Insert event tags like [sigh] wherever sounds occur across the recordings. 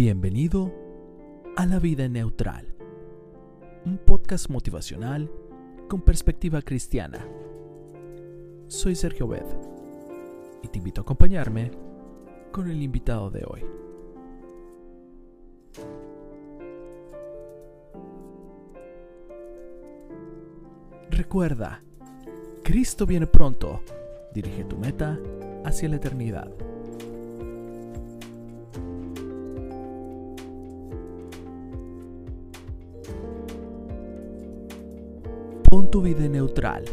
Bienvenido a La Vida Neutral, un podcast motivacional con perspectiva cristiana. Soy Sergio Bed y te invito a acompañarme con el invitado de hoy. Recuerda, Cristo viene pronto. Dirige tu meta hacia la eternidad. Pon tu vida neutral.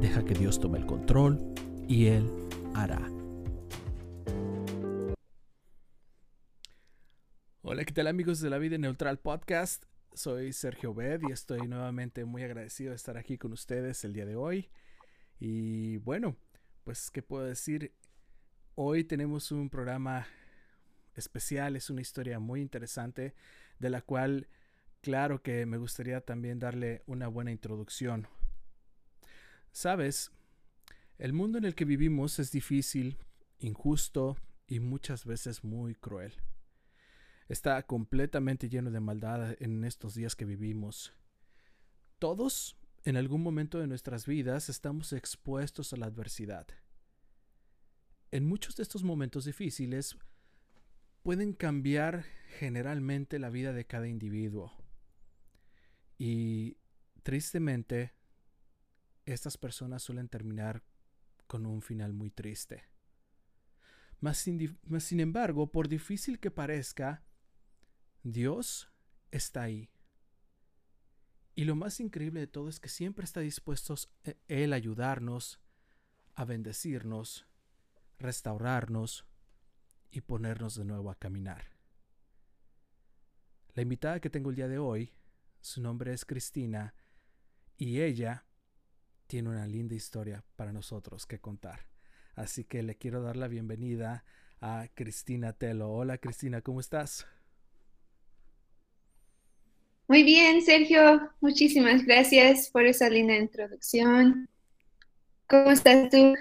Deja que Dios tome el control y Él hará. Hola, ¿qué tal amigos de la Vida Neutral Podcast? Soy Sergio Bed y estoy nuevamente muy agradecido de estar aquí con ustedes el día de hoy. Y bueno, pues, ¿qué puedo decir? Hoy tenemos un programa especial, es una historia muy interesante de la cual claro que me gustaría también darle una buena introducción. Sabes, el mundo en el que vivimos es difícil, injusto y muchas veces muy cruel. Está completamente lleno de maldad en estos días que vivimos. Todos, en algún momento de nuestras vidas, estamos expuestos a la adversidad. En muchos de estos momentos difíciles pueden cambiar generalmente la vida de cada individuo. Y tristemente, estas personas suelen terminar con un final muy triste. Mas sin, embargo, por difícil que parezca, Dios está ahí. Y lo más increíble de todo es que siempre está dispuesto eh, Él a ayudarnos, a bendecirnos, restaurarnos y ponernos de nuevo a caminar. La invitada que tengo el día de hoy su nombre es Cristina y ella tiene una linda historia para nosotros que contar. Así que le quiero dar la bienvenida a Cristina Telo. Hola Cristina, ¿cómo estás? Muy bien, Sergio. Muchísimas gracias por esa linda introducción. ¿Cómo estás tú?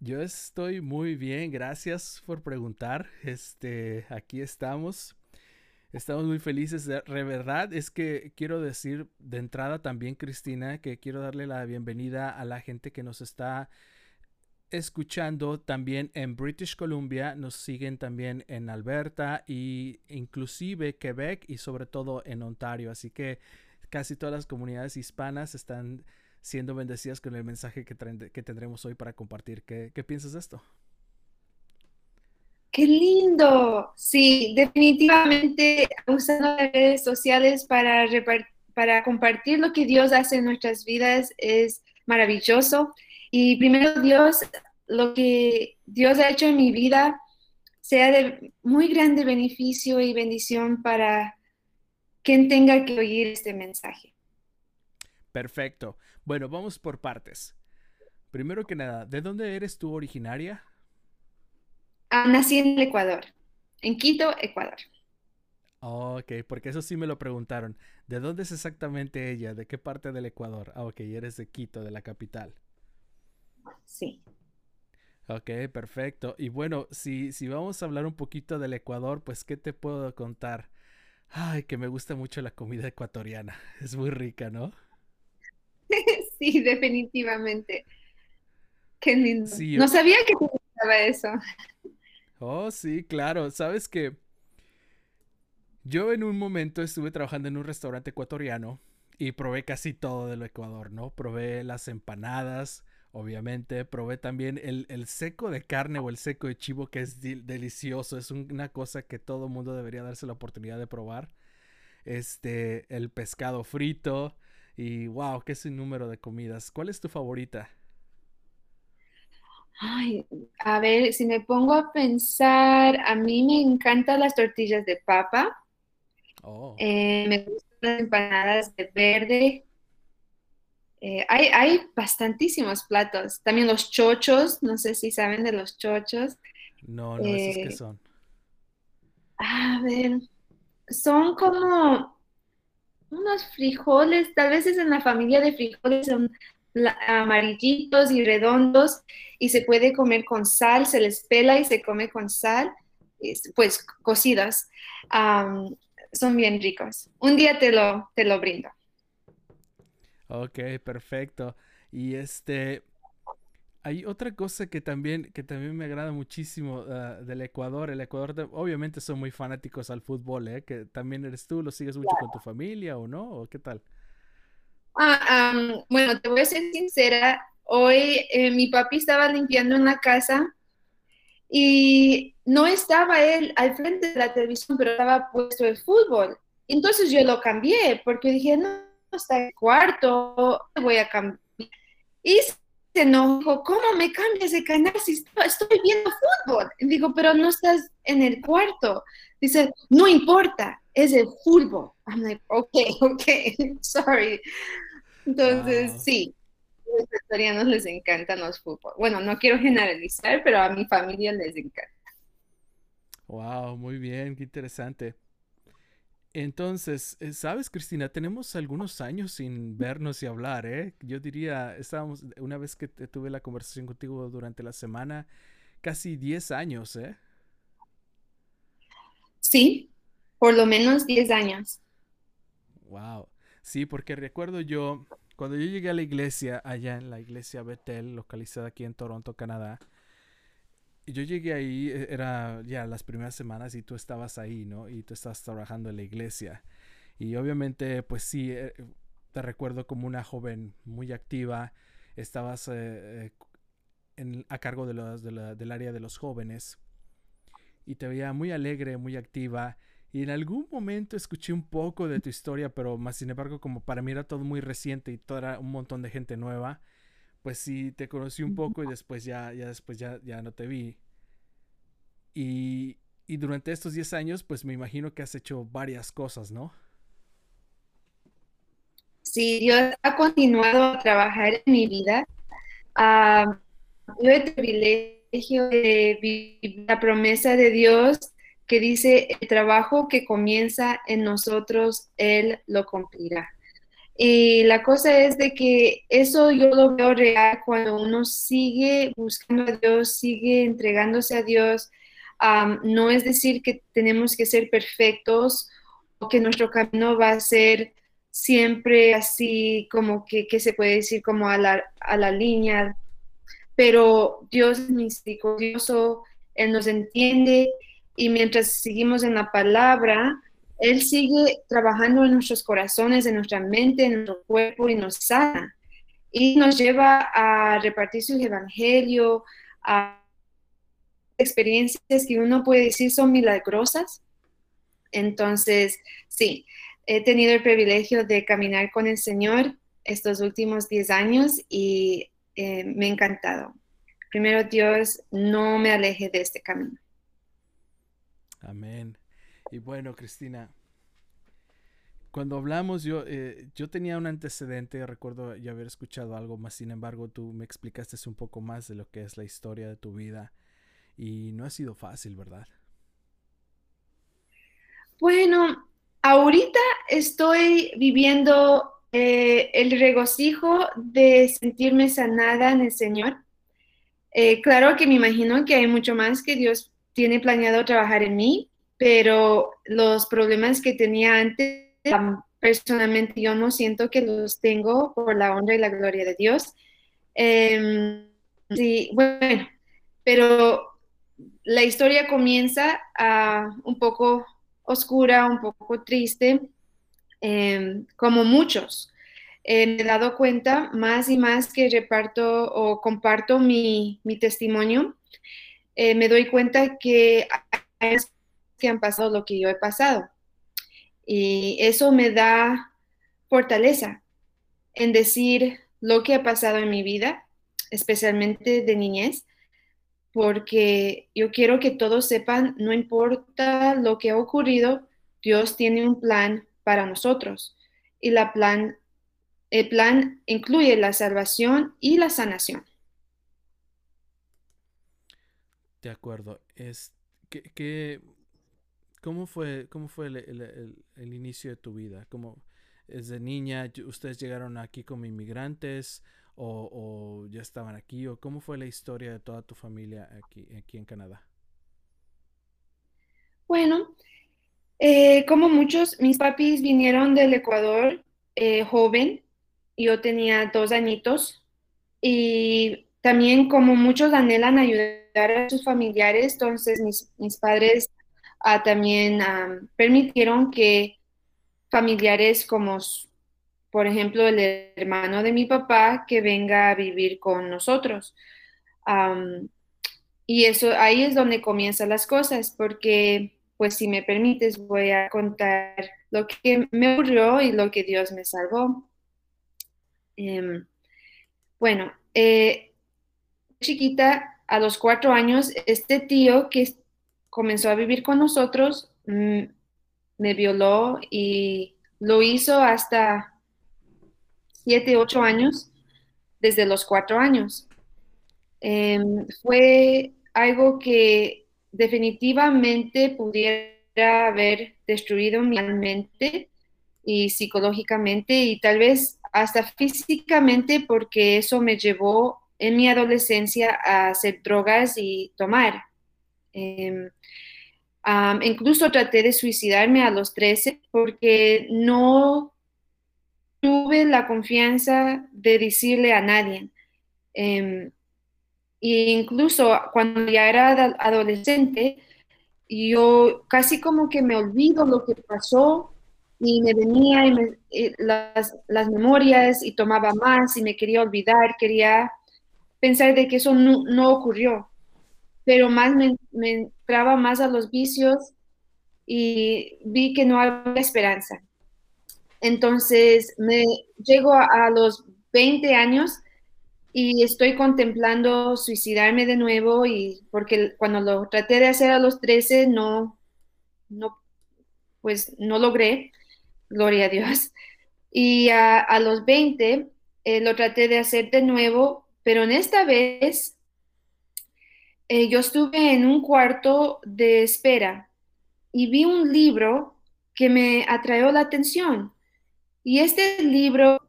Yo estoy muy bien, gracias por preguntar. Este, aquí estamos Estamos muy felices. De verdad es que quiero decir de entrada también, Cristina, que quiero darle la bienvenida a la gente que nos está escuchando también en British Columbia, nos siguen también en Alberta y inclusive Quebec y sobre todo en Ontario. Así que casi todas las comunidades hispanas están siendo bendecidas con el mensaje que, tendremos hoy para compartir. ¿Qué, ¿Qué piensas de esto? Qué lindo. Sí, definitivamente usando las redes sociales para, para compartir lo que Dios hace en nuestras vidas es maravilloso. Y primero Dios, lo que Dios ha hecho en mi vida sea de muy grande beneficio y bendición para quien tenga que oír este mensaje. Perfecto. Bueno, vamos por partes. Primero que nada, ¿de dónde eres tú originaria? Ah, nací en el Ecuador, en Quito, Ecuador. ok, porque eso sí me lo preguntaron. ¿De dónde es exactamente ella? ¿De qué parte del Ecuador? Ah, ok, eres de Quito, de la capital. Sí. Ok, perfecto. Y bueno, si, si vamos a hablar un poquito del Ecuador, pues, ¿qué te puedo contar? Ay, que me gusta mucho la comida ecuatoriana. [laughs] Es muy rica, ¿no? [laughs] sí, definitivamente. Qué lindo. no sabía que te gustaba eso. Oh, sí, claro. Sabes que yo en un momento estuve trabajando en un restaurante ecuatoriano y probé casi todo del Ecuador, ¿no? Probé las empanadas, obviamente. Probé también el, seco de carne o el seco de chivo, que es delicioso. Es una cosa que todo mundo debería darse la oportunidad de probar. Este, el pescado frito. Y wow, qué número de comidas. ¿Cuál es tu favorita? Ay, a ver, si me pongo a pensar, a mí me encantan las tortillas de papa. Oh. Eh, me gustan las empanadas de verde. Eh, hay, hay bastantísimos platos. También los chochos, no sé si saben de los chochos. No, no, ¿esos qué eh, son? A ver, son como unos frijoles, tal vez es en la familia de frijoles, son amarillitos y redondos y se puede comer con sal, se les pela y se come con sal pues cocidos. son bien ricos. Un día te lo, te lo brindo. Ok, perfecto. Y este, hay otra cosa que también, que también me agrada muchísimo ah, del Ecuador. El Ecuador, obviamente, son muy fanáticos al fútbol, ¿eh? Que también eres tú, ¿lo sigues mucho con tu familia o no? ¿O qué tal? Ah, bueno, te voy a ser sincera. Hoy eh, mi papi estaba limpiando una casa y no estaba él al frente de la televisión, pero estaba puesto el fútbol. Entonces yo lo cambié porque dije, no, está el cuarto, voy a cambiar. Y se enojó, ¿cómo me cambias de canal si estoy viendo fútbol? digo, pero no estás en el cuarto. Dice, no importa, es el fútbol. I'm like, ok, [laughs] ok, sorry. Entonces, sí, a los vegetarianos les encantan los fútbol. Bueno, no quiero generalizar, pero a mi familia les encanta. Wow, muy bien, qué interesante. Entonces, eh, sabes, Cristina, tenemos algunos años sin vernos y hablar, ¿eh? Yo diría, estábamos, una vez que tuve la conversación contigo durante la semana, casi 10 años, ¿eh? Sí, por lo menos 10 años. Wow. Sí, porque recuerdo yo, cuando yo llegué a la iglesia, allá en la iglesia Bethel, localizada aquí en Toronto, Canadá, yo llegué ahí, e, era ya las primeras semanas y tú estabas ahí, ¿no? Y tú estabas trabajando en la iglesia. Y obviamente, pues sí, eh, te recuerdo como una joven muy activa, estabas eh, eh, a cargo de del área de los jóvenes y te veía muy alegre, muy activa. Y en algún momento escuché un poco de tu historia, pero más sin embargo, como para mí era todo muy reciente y todo era un montón de gente nueva, pues sí, te conocí un poco y después ya, ya después ya, ya no te vi. Y, y durante estos 10 años, pues me imagino que has hecho varias cosas, ¿no? Sí, Dios ha continuado a trabajar en mi vida. Uh, yo he el privilegio de vivir la promesa de Dios que dice, el trabajo que comienza en nosotros, Él lo cumplirá. Y la cosa es de que eso yo lo veo real cuando uno sigue buscando a Dios, sigue entregándose a Dios. no es decir que tenemos que ser perfectos o que nuestro camino va a ser siempre así como que, se puede decir como a la, a la línea, pero Dios es misericordioso, Él nos entiende y mientras seguimos en la palabra, él sigue trabajando en nuestros corazones, en nuestra mente, en nuestro cuerpo y nos sana. Y nos lleva a repartir su evangelio, a experiencias que uno puede decir son milagrosas. Entonces, sí, he tenido el privilegio de caminar con el Señor estos últimos 10 años y eh, me ha encantado. Primero, Dios, no me aleje de este camino. Amén. Y bueno, Cristina, cuando hablamos, yo, eh, yo tenía un antecedente, recuerdo ya haber escuchado algo más, sin embargo, tú me explicaste un poco más de lo que es la historia de tu vida y no ha sido fácil, ¿verdad? Bueno, ahorita estoy viviendo eh, el regocijo de sentirme sanada en el Señor. Eh, claro que me imagino que hay mucho más que Dios tiene planeado trabajar en mí, pero los problemas que tenía antes, personalmente yo no siento que los tengo por la honra y la gloria de Dios. Em, sí, bueno, pero la historia comienza a un poco oscura, un poco triste, em, como muchos. Eh, me he dado cuenta más y más que reparto o comparto mi, mi testimonio, eh, me doy cuenta que hay que han pasado lo que yo he pasado. Y eso me da fortaleza en decir lo que ha pasado en mi vida, especialmente de niñez, porque yo quiero que todos sepan, no importa lo que ha ocurrido, Dios tiene un plan para nosotros. Y la plan, el plan incluye la salvación y la sanación. De acuerdo. Es que, ¿Cómo fue, cómo fue el, inicio de tu vida? ¿Cómo, desde niña ustedes llegaron aquí como inmigrantes o, ya estaban aquí? ¿O cómo fue la historia de toda tu familia aquí, aquí en Canadá? Bueno, eh, como muchos, mis papis vinieron del Ecuador eh, joven, yo tenía dos añitos, y también como muchos anhelan ayudar a sus familiares, entonces mis, padres ah, también ah, permitieron que familiares como, por ejemplo, el hermano de mi papá, que venga a vivir con nosotros. y eso ahí es donde comienzan las cosas, porque, pues si me permites, voy a contar lo que me ocurrió y lo que Dios me salvó. Em, bueno, eh, chiquita, a los cuatro años, este tío que comenzó a vivir con nosotros mm, me violó y lo hizo hasta siete, ocho años, desde los cuatro años. Em, fue algo que definitivamente pudiera haber destruido mi mente y psicológicamente y tal vez hasta físicamente porque eso me llevó en mi adolescencia a hacer drogas y tomar. Em, incluso traté de suicidarme a los 13 porque no tuve la confianza de decirle a nadie. e incluso cuando ya era adolescente, yo casi como que me olvido lo que pasó y me venía las, las, memorias y tomaba más y me quería olvidar, quería pensar de que eso no, no ocurrió pero más me, entraba más a los vicios y vi que no había esperanza. Entonces me llego a, los 20 años y estoy contemplando suicidarme de nuevo y porque cuando lo traté de hacer a los 13 no, no pues no logré, gloria a Dios. Y a, los 20 eh, lo traté de hacer de nuevo, pero en esta vez eh, yo estuve en un cuarto de espera y vi un libro que me atrajo la atención. Y este libro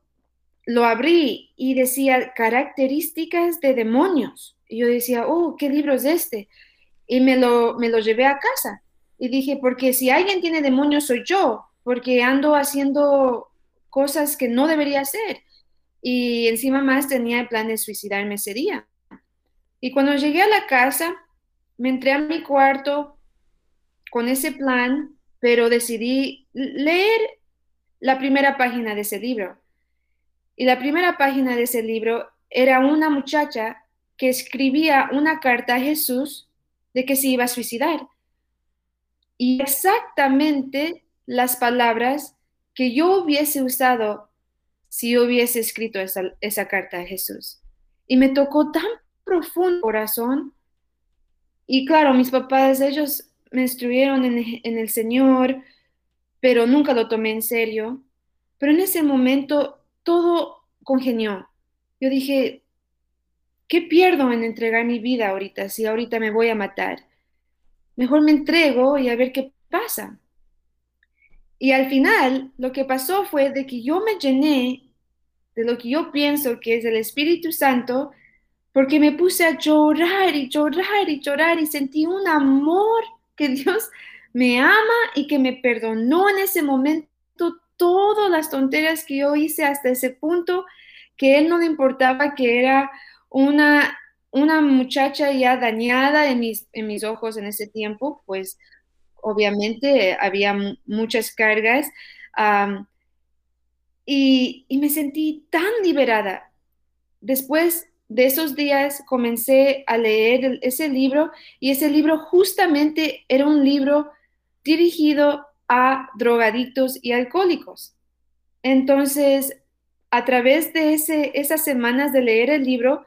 lo abrí y decía características de demonios. Y yo decía, oh, ¿qué libro es este? Y me lo, me lo llevé a casa. Y dije, porque si alguien tiene demonios soy yo, porque ando haciendo cosas que no debería hacer. Y encima más tenía el plan de suicidarme ese día. Y cuando llegué a la casa, me entré a mi cuarto con ese plan, pero decidí leer la primera página de ese libro. Y la primera página de ese libro era una muchacha que escribía una carta a Jesús de que se iba a suicidar. Y exactamente las palabras que yo hubiese usado si yo hubiese escrito esa, esa carta a Jesús. Y me tocó tan profundo corazón. Y claro, mis papás, ellos me instruyeron en, en el Señor, pero nunca lo tomé en serio. Pero en ese momento todo congenió. Yo dije, ¿qué pierdo en entregar mi vida ahorita si ahorita me voy a matar? Mejor me entrego y a ver qué pasa. Y al final lo que pasó fue de que yo me llené de lo que yo pienso que es el Espíritu Santo porque me puse a llorar y llorar y llorar y sentí un amor que [laughs] Dios me ama y que me perdonó en ese momento todas las tonterías que yo hice hasta ese punto, que Él no le importaba que era una, una muchacha ya dañada en mis, en mis ojos en ese tiempo, pues obviamente había muchas cargas. Y, me sentí tan liberada. Después de esos días comencé a leer ese libro y ese libro justamente era un libro dirigido a drogadictos y alcohólicos. Entonces, a través de ese, esas semanas de leer el libro,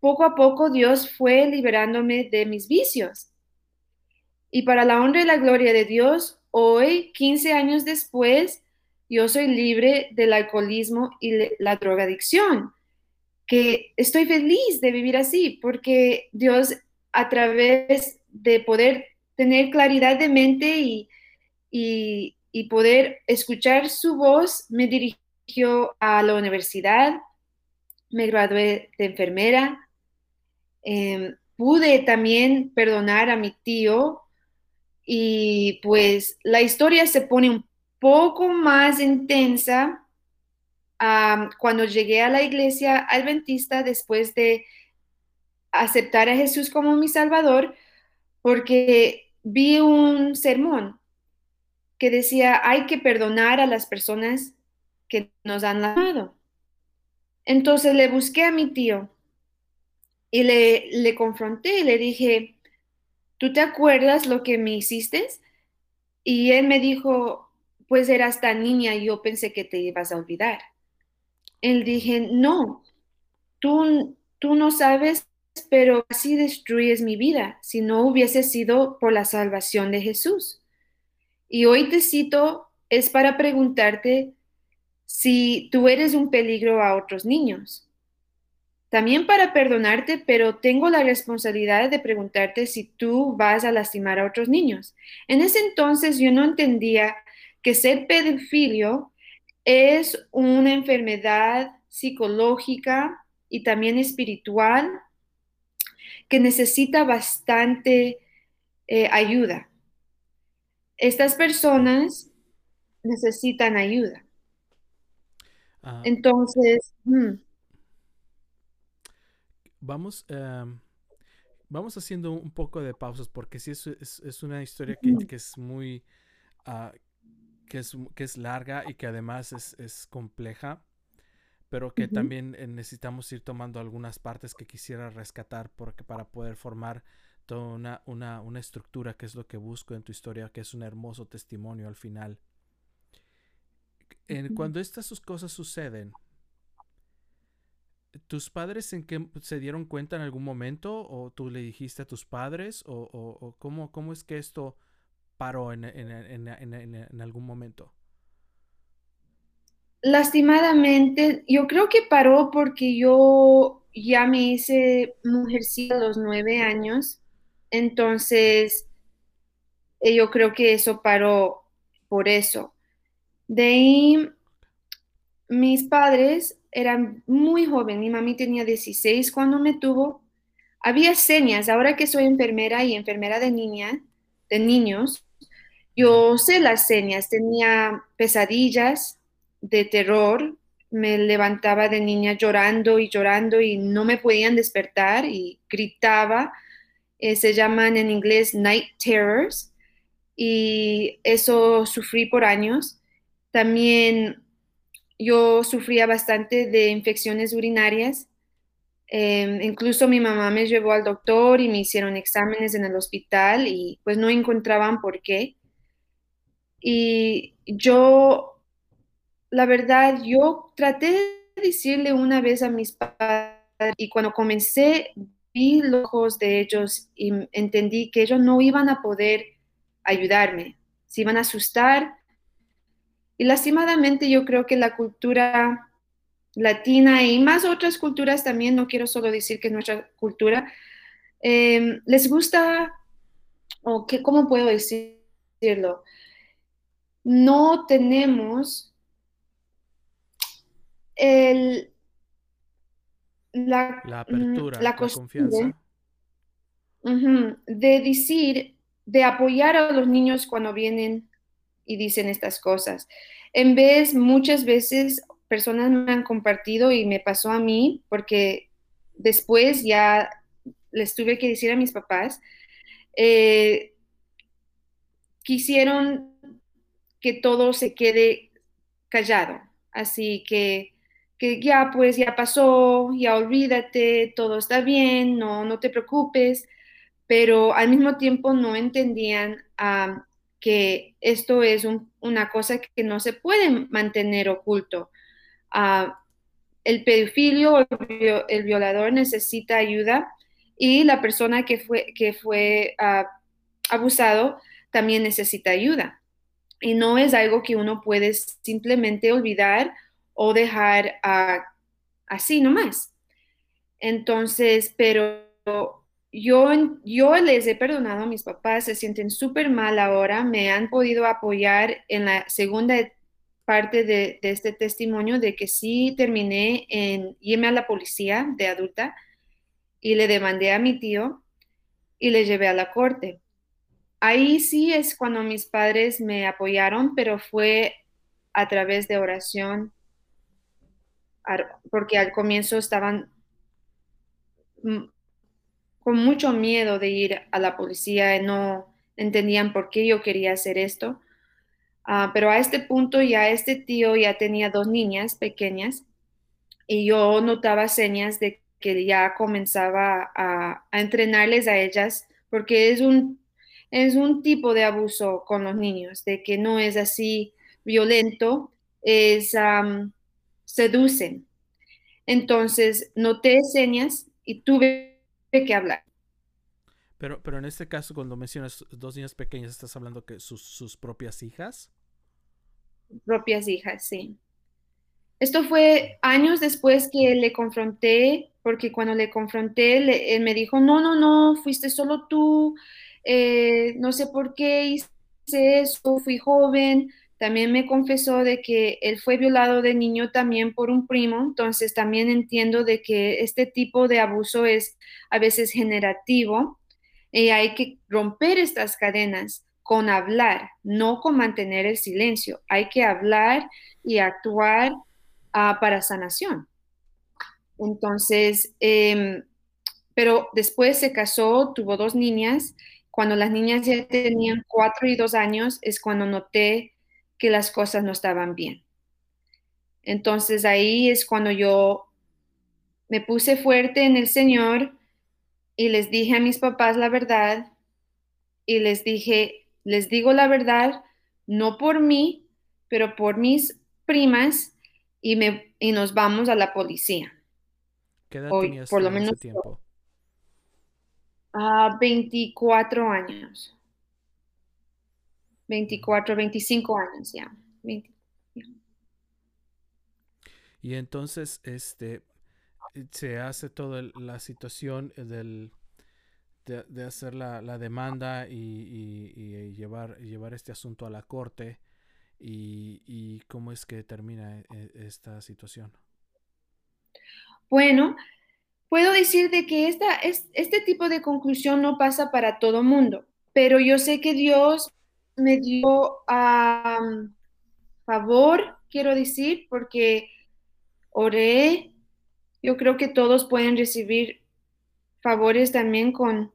poco a poco Dios fue liberándome de mis vicios. Y para la honra y la gloria de Dios, hoy, 15 años después, yo soy libre del alcoholismo y la drogadicción que estoy feliz de vivir así, porque Dios a través de poder tener claridad de mente y, poder escuchar su voz, me dirigió a la universidad, me gradué de enfermera, em, pude también perdonar a mi tío Y pues la historia se pone un poco más intensa cuando llegué a la iglesia adventista después de aceptar a Jesús como mi Salvador, porque vi un sermón que decía, hay que perdonar a las personas que nos han lavado. Entonces le busqué a mi tío y le, le confronté y le dije, ¿tú te acuerdas lo que me hiciste? Y él me dijo, pues eras tan niña y yo pensé que te ibas a olvidar. Él dije, no, tú, tú no sabes, pero así destruyes mi vida si no hubiese sido por la salvación de Jesús. Y hoy te cito, es para preguntarte si tú eres un peligro a otros niños. También para perdonarte, pero tengo la responsabilidad de preguntarte si tú vas a lastimar a otros niños. En ese entonces yo no entendía que ser pedofilio es una enfermedad psicológica y también espiritual que necesita bastante eh, ayuda. Estas personas necesitan ayuda. Ah. Entonces, mm. vamos, em, vamos haciendo un poco de pausas porque sí es, una historia que, es muy, ah, que, es, que es larga y que además es, compleja, pero que también eh, necesitamos ir tomando algunas partes que quisiera rescatar porque, para poder formar toda una, una estructura que es lo que busco en tu historia, que es un hermoso testimonio al final cuando estas cosas suceden, ¿tus padres en qué se dieron cuenta en algún momento? ¿O tú le dijiste a tus padres? ¿O, cómo, cómo, es que esto paró en, algún momento? Lastimadamente, yo creo que paró porque yo ya me hice mujercita a los nueve años. Entonces, eh, yo creo que eso paró por eso. De ahí, mis padres eran muy jóvenes, mi mami tenía 16 cuando me tuvo. Había señas, ahora que soy enfermera y enfermera de niña, de niños, yo sé las señas, tenía pesadillas de terror, me levantaba de niña llorando y llorando y no me podían despertar y gritaba. Eh, se llaman en inglés night terrors y eso sufrí por años. También yo sufría bastante de infecciones urinarias. Em, incluso mi mamá me llevó al doctor y me hicieron exámenes en el hospital y pues no encontraban por qué. Y yo, la verdad, yo traté de decirle una vez a mis padres y cuando comencé vi los ojos de ellos y entendí que ellos no iban a poder ayudarme, se iban a asustar y lastimadamente yo creo que la cultura latina y más otras culturas también, no quiero solo decir que nuestra cultura, em, les gusta, o que, ¿cómo puedo decirlo? No tenemos el, la, apertura, la, confianza. de decir, de apoyar a los niños cuando vienen y dicen estas cosas. En vez, muchas veces personas me han compartido y me pasó a mí porque después ya les tuve que decir a mis papás, eh, quisieron que todo se quede callado. Así que, que ya pues ya pasó, ya olvídate, todo está bien, no, no te preocupes, pero al mismo tiempo no entendían que esto es una cosa que no se puede mantener oculto. El pedofilio, el, el, violador necesita ayuda y la persona que fue, que fue ah, abusado también necesita ayuda. Y no es algo que uno puede simplemente olvidar o dejar uh, así nomás. Entonces, pero yo, yo les he perdonado a mis papás, se sienten súper mal ahora, me han podido apoyar en la segunda parte de, este testimonio de que sí terminé en irme a la policía de adulta y le demandé a mi tío y le llevé a la corte. Ahí sí es cuando mis padres me apoyaron, pero fue a través de oración, porque al comienzo estaban con mucho miedo de ir a la policía, no entendían por qué yo quería hacer esto. Ah, pero a este punto ya este tío ya tenía dos niñas pequeñas y yo notaba señas de que ya comenzaba a, entrenarles a ellas porque es un, es un tipo de abuso con los niños, de que no es así violento, es seducen. Entonces noté señas y tuve que hablar. Pero, pero en este caso, cuando mencionas dos niñas pequeñas, ¿estás hablando que sus, sus propias hijas? Propias hijas, sí. Esto fue años después que le confronté, porque cuando le confronté, él me dijo, no, no, no, fuiste solo tú, eh, no sé por qué hice eso, fui joven. También me confesó de que él fue violado de niño también por un primo, entonces también entiendo de que este tipo de abuso es a veces generativo y hay que romper estas cadenas con hablar, no con mantener el silencio. Hay que hablar y actuar ah, para sanación. Entonces, em, pero después se casó, tuvo dos niñas. Cuando las niñas ya tenían cuatro y dos años es cuando noté que las cosas no estaban bien. Entonces ahí es cuando yo me puse fuerte en el Señor y les dije a mis papás la verdad y les dije, les digo la verdad, no por mí, pero por mis primas y, me, y nos vamos a la policía. ¿Qué edad tenías por lo menos ese tiempo? A 24 años. 24, 25 años ya. Y entonces, este, se hace toda la situación del, de, hacer la, demanda y, llevar, llevar este asunto a la corte. Y, cómo es que termina eh, esta situación? Bueno, puedo decir de que esta, este tipo de conclusión no pasa para todo mundo, pero yo sé que Dios me dio a favor, quiero decir, porque oré. Yo creo que todos pueden recibir favores también con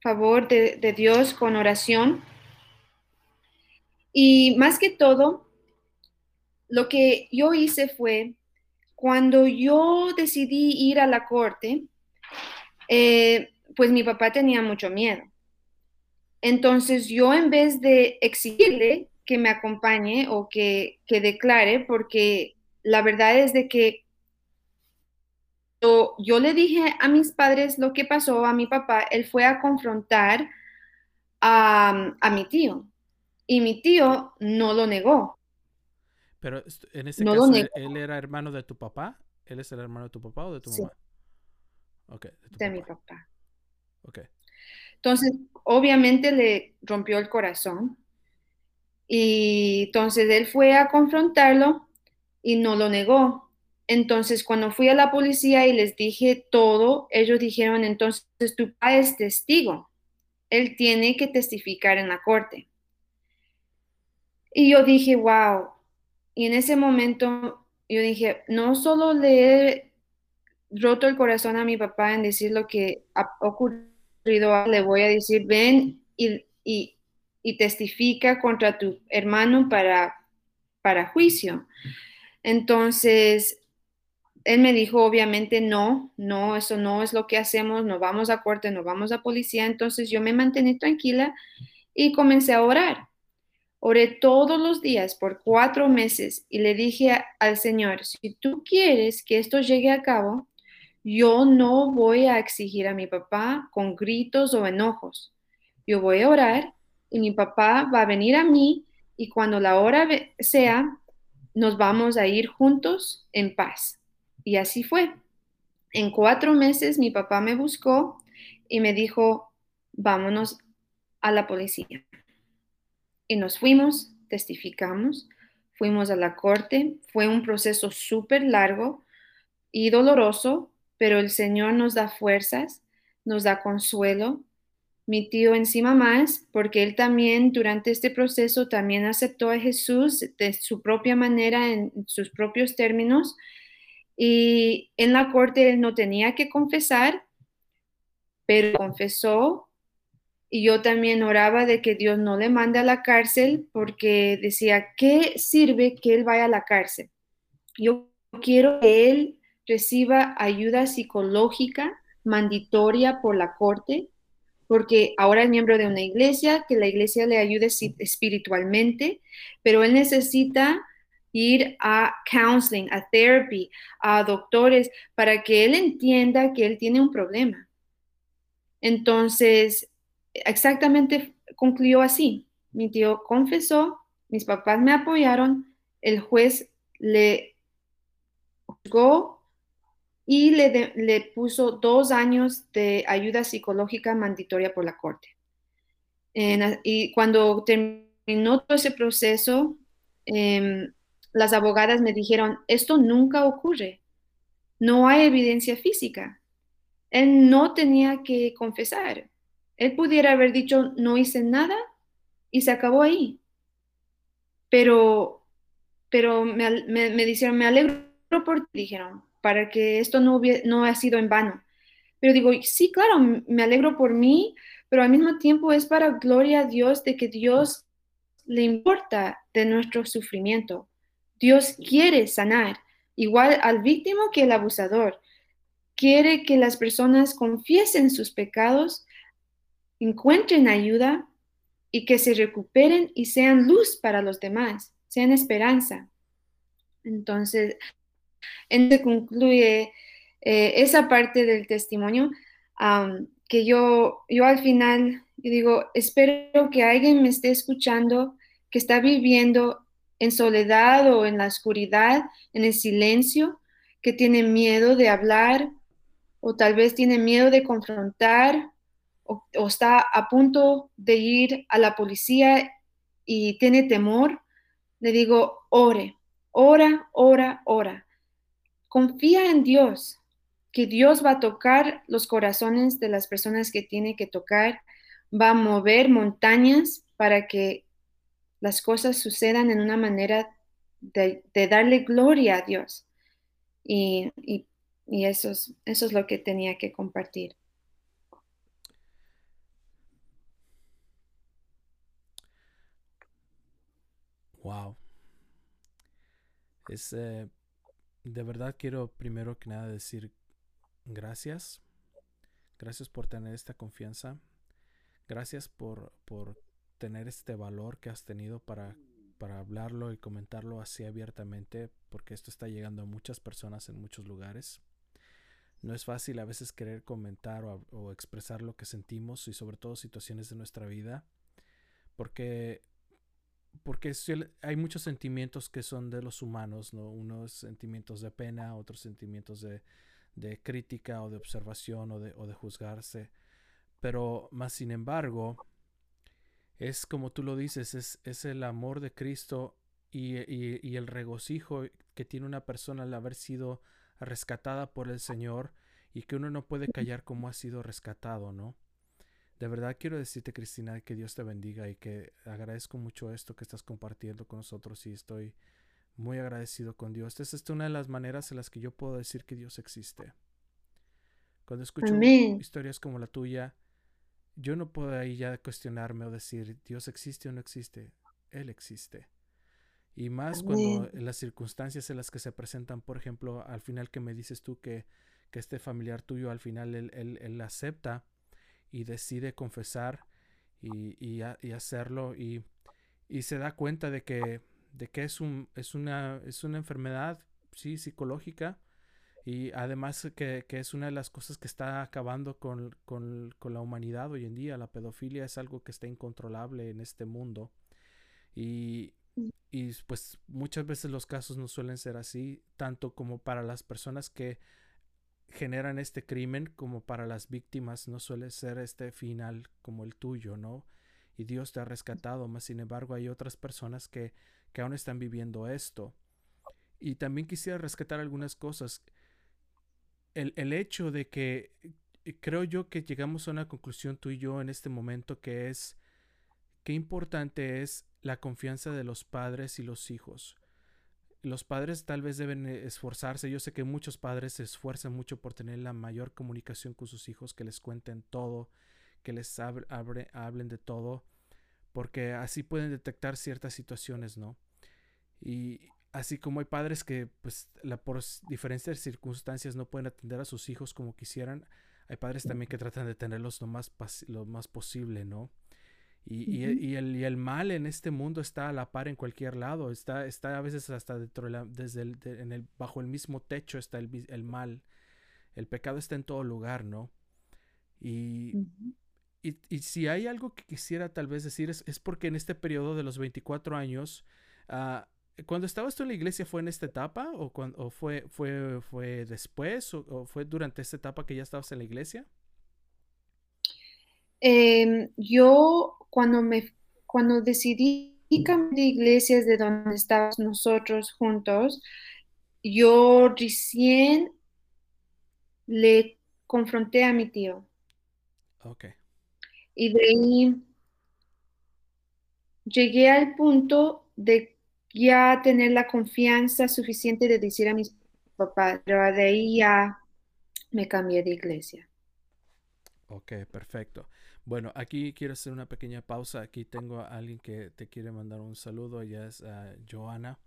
favor de, de Dios, con oración. Y más que todo, lo que yo hice fue, cuando yo decidí ir a la corte, eh, pues mi papá tenía mucho miedo. Entonces yo en vez de exigirle que me acompañe o que, declare, porque la verdad es de que yo, le dije a mis padres lo que pasó a mi papá, él fue a confrontar a, mi tío y mi tío no lo negó. Pero en ese caso, ¿él, era hermano de tu papá? ¿Él es el hermano de tu papá o de tu mamá? Ok, de, mi papá. Ok. Entonces, obviamente le rompió el corazón. Y entonces él fue a confrontarlo y no lo negó. Entonces, cuando fui a la policía y les dije todo, ellos dijeron, entonces tu papá es testigo. Él tiene que testificar en la corte. Y yo dije, wow. Y en ese momento yo dije, no solo le he roto el corazón a mi papá en decir lo que ha ocurrido, le voy a decir, ven y, testifica contra tu hermano para, para juicio. Entonces, él me dijo, obviamente, no, no, eso no es lo que hacemos, no vamos a corte, no vamos a policía. Entonces yo me mantení tranquila y comencé a orar. Oré todos los días por cuatro meses y le dije al Señor, si tú quieres que esto llegue a cabo, yo no voy a exigir a mi papá con gritos o enojos. Yo voy a orar y mi papá va a venir a mí y cuando la hora sea, nos vamos a ir juntos en paz. Y así fue. En cuatro meses mi papá me buscó y me dijo, vámonos a la policía. Y nos fuimos, testificamos, fuimos a la corte. Fue un proceso súper largo y doloroso, pero el Señor nos da fuerzas, nos da consuelo mi tío encima más, porque él también durante este proceso también aceptó a Jesús de su propia manera, en sus propios términos. Y en la corte él no tenía que confesar, pero confesó. Y yo también oraba de que Dios no le mande a la cárcel, porque decía, ¿qué sirve que él vaya a la cárcel? Yo quiero que él reciba ayuda psicológica mandatoria por la corte porque ahora es miembro de una iglesia, que la iglesia le ayude espiritualmente, pero él necesita ir a counseling, a therapy, a doctores, para que él entienda que él tiene un problema. Entonces, exactamente concluyó así. Mi tío confesó, mis papás me apoyaron, el juez le juzgó y le, puso dos años de ayuda psicológica mandatoria por la corte. y cuando terminó todo ese proceso, em, las abogadas me dijeron, esto nunca ocurre, no hay evidencia física. Él no tenía que confesar. Él pudiera haber dicho, no hice nada y se acabó ahí. Pero, pero me, me, dijeron, me alegro por ti, dijeron, para que esto no, no ha sido en vano. Pero digo, sí, claro, me alegro por mí, pero al mismo tiempo es para gloria a Dios de que Dios le importa de nuestro sufrimiento. Dios quiere sanar, igual al víctima que el abusador. Quiere que las personas confiesen sus pecados, encuentren ayuda y que se recuperen y sean luz para los demás, sean esperanza. Entonces, entonces concluye eh, esa parte del testimonio que yo, yo al final digo, espero que alguien me esté escuchando que está viviendo en soledad o en la oscuridad, en el silencio, que tiene miedo de hablar o tal vez tiene miedo de confrontar o, está a punto de ir a la policía y tiene temor, le digo, ore, ora, ora, ora. Confía en Dios, que Dios va a tocar los corazones de las personas que tiene que tocar, va a mover montañas para que las cosas sucedan en una manera de, darle gloria a Dios. Y, eso, es, eso es lo que tenía que compartir. Wow. Es, eh, de verdad quiero primero que nada decir gracias. Gracias por tener esta confianza. Gracias por, por tener este valor que has tenido para, para hablarlo y comentarlo así abiertamente, porque esto está llegando a muchas personas en muchos lugares. No es fácil a veces querer comentar o, o expresar lo que sentimos y sobre todo situaciones de nuestra vida, porque porque hay muchos sentimientos que son de los humanos, ¿no? Unos sentimientos de pena, otros sentimientos de, crítica o de observación o de, o de, juzgarse. Pero más sin embargo, es como tú lo dices, es, es el amor de Cristo y, y, el regocijo que tiene una persona al haber sido rescatada por el Señor y que uno no puede callar como ha sido rescatado, ¿no? De verdad quiero decirte, Cristina, que Dios te bendiga y que agradezco mucho esto que estás compartiendo con nosotros y estoy muy agradecido con Dios. Esta es una de las maneras en las que yo puedo decir que Dios existe. Cuando escucho historias como la tuya, yo no puedo ahí ya cuestionarme o decir Dios existe o no existe. Él existe. Y más cuando las circunstancias en las que se presentan, por ejemplo, al final que me dices tú que, que este familiar tuyo al final él, él, él acepta y decide confesar y, y, hacerlo y, y, se da cuenta de que, de que es, un, es, una, es una enfermedad sí, psicológica y además que, que, es una de las cosas que está acabando con, con, con, la humanidad hoy en día. La pedofilia es algo que está incontrolable en este mundo. Y, y pues muchas veces los casos no suelen ser así, tanto como para las personas que generan este crimen como para las víctimas no suele ser este final como el tuyo, ¿no? Y Dios te ha rescatado, más sin embargo hay otras personas que, que aún están viviendo esto. Y también quisiera rescatar algunas cosas. El, el hecho de que creo yo que llegamos a una conclusión tú y yo en este momento que es qué importante es la confianza de los padres y los hijos. Los padres tal vez deben eh, esforzarse. Yo sé que muchos padres se esfuerzan mucho por tener la mayor comunicación con sus hijos, que les cuenten todo, que les hablen de todo, porque así pueden detectar ciertas situaciones, ¿no? Y así como hay padres que, pues, la, por diferentes circunstancias no pueden atender a sus hijos como quisieran, hay padres también que tratan de tenerlos lo más, lo más posible, ¿no? Y, y, el, y, el, mal en este mundo está a la par en cualquier lado, está, está a veces hasta dentro de la, desde el, en el, bajo el mismo techo está el, el, mal. El pecado está en todo lugar, ¿no? Y, y, y, si hay algo que quisiera tal vez decir es, es porque en este periodo de los 24 años, uh, cuando estabas tú en la iglesia, ¿fue en esta etapa o, cuando, o fue, fue, fue después o, o fue durante esta etapa que ya estabas en la iglesia? Eh, yo cuando me cuando decidí cambiar de iglesias de donde estábamos nosotros juntos, yo recién le confronté a mi tío. Ok. Y de ahí llegué al punto de ya tener la confianza suficiente de decir a mis papás, pero de ahí ya me cambié de iglesia. Ok, perfecto. Bueno, aquí quiero hacer una pequeña pausa. Aquí tengo a alguien que te quiere mandar un saludo. Ella es uh, Joana.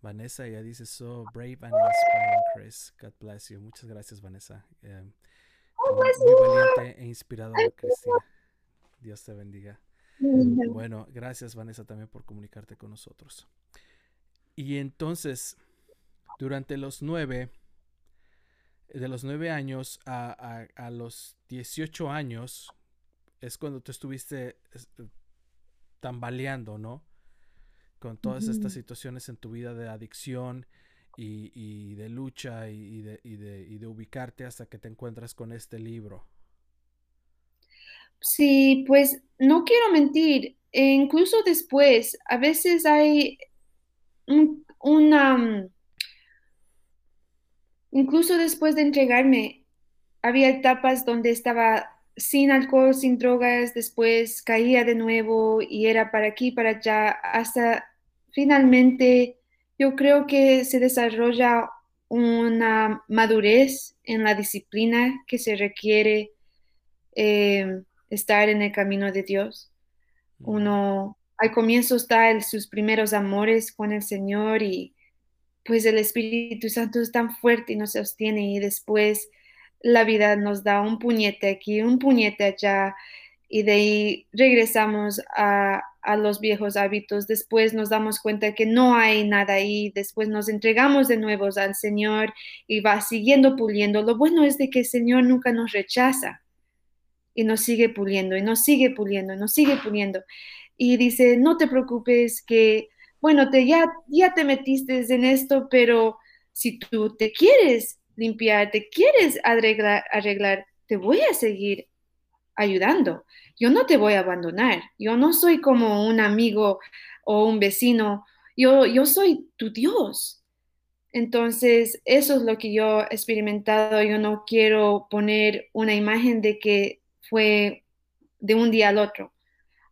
Vanessa, ella dice, so brave and inspiring, Chris. God bless you. Muchas gracias, Vanessa. Eh, muy valiente e inspiradora, Cristina. Dios te bendiga. Bueno, gracias, Vanessa, también por comunicarte con nosotros. Y entonces, durante los nueve, de los nueve años a, a, a los 18 años, es cuando tú estuviste eh, tambaleando, ¿no? Con todas estas situaciones en tu vida de adicción y, de lucha y, de, de, ubicarte hasta que te encuentras con este libro. Sí, pues no quiero mentir, e incluso después, a veces hay una, mm, incluso después de entregarme, había etapas donde estaba sin alcohol, sin drogas, después caía de nuevo y era para aquí, para allá, hasta finalmente yo creo que se desarrolla una madurez en la disciplina que se requiere eh, estar en el camino de Dios. Uno, al comienzo está en sus primeros amores con el Señor y pues el Espíritu Santo es tan fuerte y nos sostiene y después la vida nos da un puñete aquí, un puñete allá, y de ahí regresamos a, los viejos hábitos. Después nos damos cuenta que no hay nada ahí, después nos entregamos de nuevo al Señor y va siguiendo puliendo. Lo bueno es de que el Señor nunca nos rechaza y nos sigue puliendo y nos sigue puliendo y nos sigue puliendo. Y dice, no te preocupes que, bueno, te, ya, ya te metiste en esto, pero si tú te quieres limpiar, te quieres arreglar, arreglar, te voy a seguir ayudando. Yo no te voy a abandonar. Yo no soy como un amigo o un vecino. Yo, yo soy tu Dios. Entonces, eso es lo que yo he experimentado. Yo no quiero poner una imagen de que fue de un día al otro.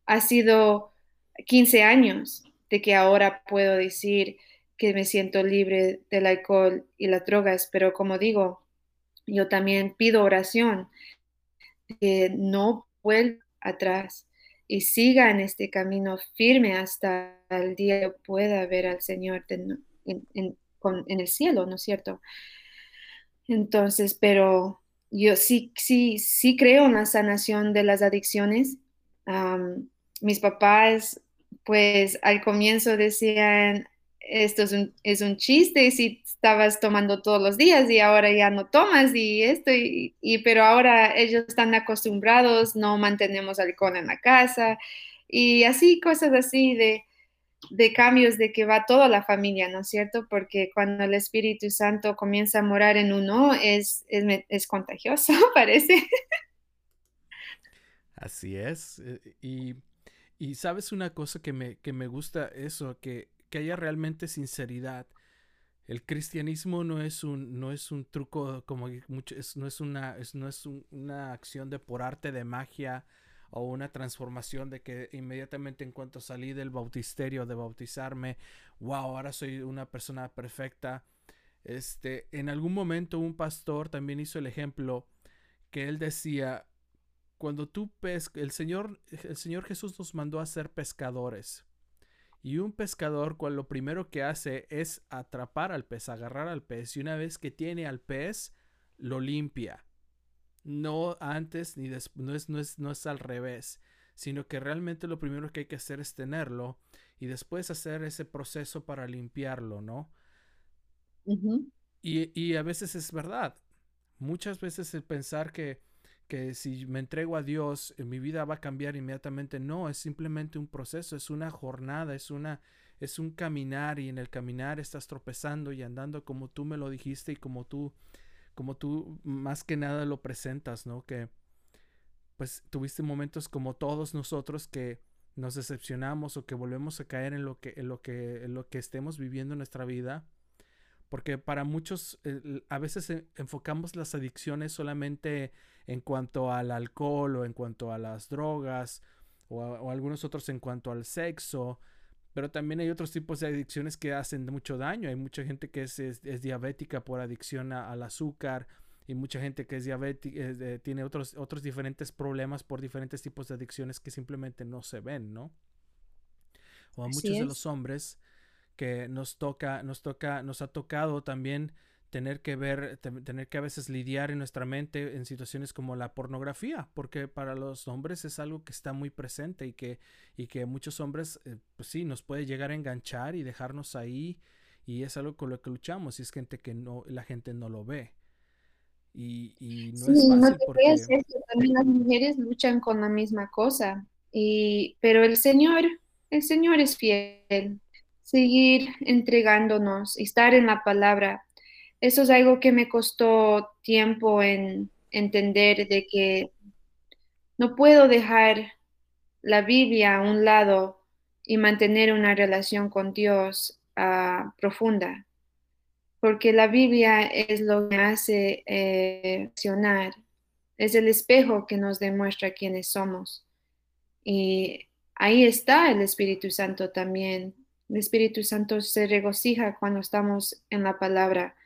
Ha sido 15 años de que ahora puedo decir, que me siento libre del alcohol y las drogas, pero como digo, yo también pido oración que no vuelva atrás y siga en este camino firme hasta el día que pueda ver al Señor en, el cielo, ¿no es cierto? Entonces, pero yo sí, sí, sí creo en la sanación de las adicciones. mis papás, pues al comienzo decían, esto es un, es un chiste si estabas tomando todos los días y ahora ya no tomas y esto, y, pero ahora ellos están acostumbrados, no mantenemos alcohol en la casa y así, cosas así de, de cambios de que va toda la familia, ¿no es cierto? Porque cuando el Espíritu Santo comienza a morar en uno es, es, es contagioso, [laughs] parece. Así es. Eh, y, y, sabes una cosa que me, que me gusta eso, que que haya realmente sinceridad. el cristianismo no es un, no es un truco como mucho, no es una, no es una acción de por arte de magia o una transformación de que inmediatamente en cuanto salí del bautisterio de bautizarme, wow, ahora soy una persona perfecta. Este, en algún momento un pastor también hizo el ejemplo que él decía, cuando tú pescas, el Señor, el Señor Jesús nos mandó a ser pescadores. Y un pescador, cual lo primero que hace es atrapar al pez, agarrar al pez, y una vez que tiene al pez, lo limpia. No antes ni después, no es, no, es, no es al revés, sino que realmente lo primero que hay que hacer es tenerlo y después hacer ese proceso para limpiarlo, ¿no? y, y a veces es verdad. Muchas veces el pensar que que si me entrego a Dios, eh, mi vida va a cambiar inmediatamente. No, es simplemente un proceso, es una jornada, es una es un caminar y en el caminar estás tropezando y andando como tú me lo dijiste y como tú como tú más que nada lo presentas, ¿no? Que pues tuviste momentos como todos nosotros que nos decepcionamos o que volvemos a caer en lo que en lo que en lo que estemos viviendo en nuestra vida porque para muchos a veces enfocamos las adicciones solamente en cuanto al alcohol o en cuanto a las drogas o, algunos otros en cuanto al sexo, pero también hay otros tipos de adicciones que hacen mucho daño. Hay mucha gente que es, diabética por adicción al azúcar y mucha gente que es diabética eh, tiene otros, otros diferentes problemas por diferentes tipos de adicciones que simplemente no se ven, ¿no? O a muchos de los hombres que nos toca, nos toca, nos ha tocado también tener que ver, tener que a veces lidiar en nuestra mente en situaciones como la pornografía, porque para los hombres es algo que está muy presente y que, y que muchos hombres, eh, pues sí, nos puede llegar a enganchar y dejarnos ahí y es algo con lo que luchamos y es gente que no, la gente no lo ve. Y, y no es fácil porque... también las mujeres luchan con la misma cosa, y, pero el Señor, el Señor es fiel, seguir entregándonos, estar en la palabra eso es algo que me costó tiempo en entender de que no puedo dejar la Biblia a un lado y mantener una relación con Dios ah, profunda, porque la Biblia es lo que hace eh, es el espejo que nos demuestra quiénes somos. Y ahí está el Espíritu Santo también. El Espíritu Santo se regocija cuando estamos en la palabra.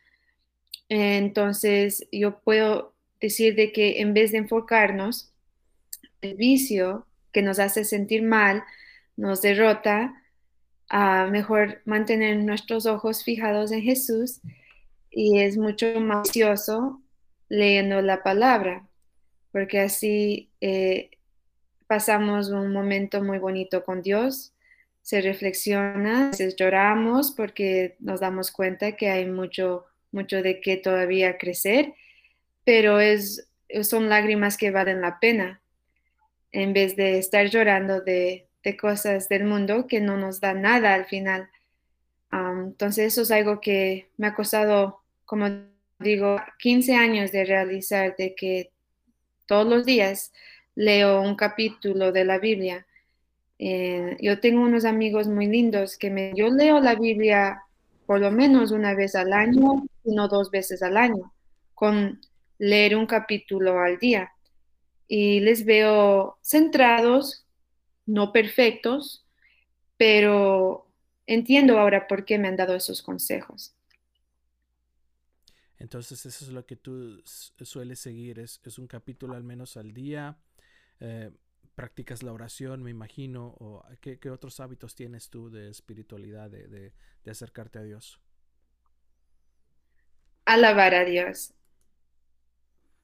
Entonces, yo puedo decir de que en vez de enfocarnos, el vicio que nos hace sentir mal, nos derrota, a mejor mantener nuestros ojos fijados en Jesús y es mucho más vicioso leyendo la palabra, porque así eh, pasamos un momento muy bonito con Dios, se reflexiona, lloramos porque nos damos cuenta que hay mucho mucho de qué todavía crecer, pero es, son lágrimas que valen la pena en vez de estar llorando de, cosas del mundo que no nos da nada al final. entonces eso es algo que me ha costado, como digo, 15 años de realizar, de que todos los días leo un capítulo de la Biblia. Eh, yo tengo unos amigos muy lindos que me, yo leo la Biblia por lo menos una vez al año, no dos veces al año, con leer un capítulo al día. Y les veo centrados, no perfectos, pero entiendo ahora por qué me han dado esos consejos. Entonces eso es lo que tú sueles seguir, es, un capítulo al menos al día. Eh, practicas la oración, me imagino, o qué, otros hábitos tienes tú de espiritualidad, de, acercarte a Dios. Alabar a Dios.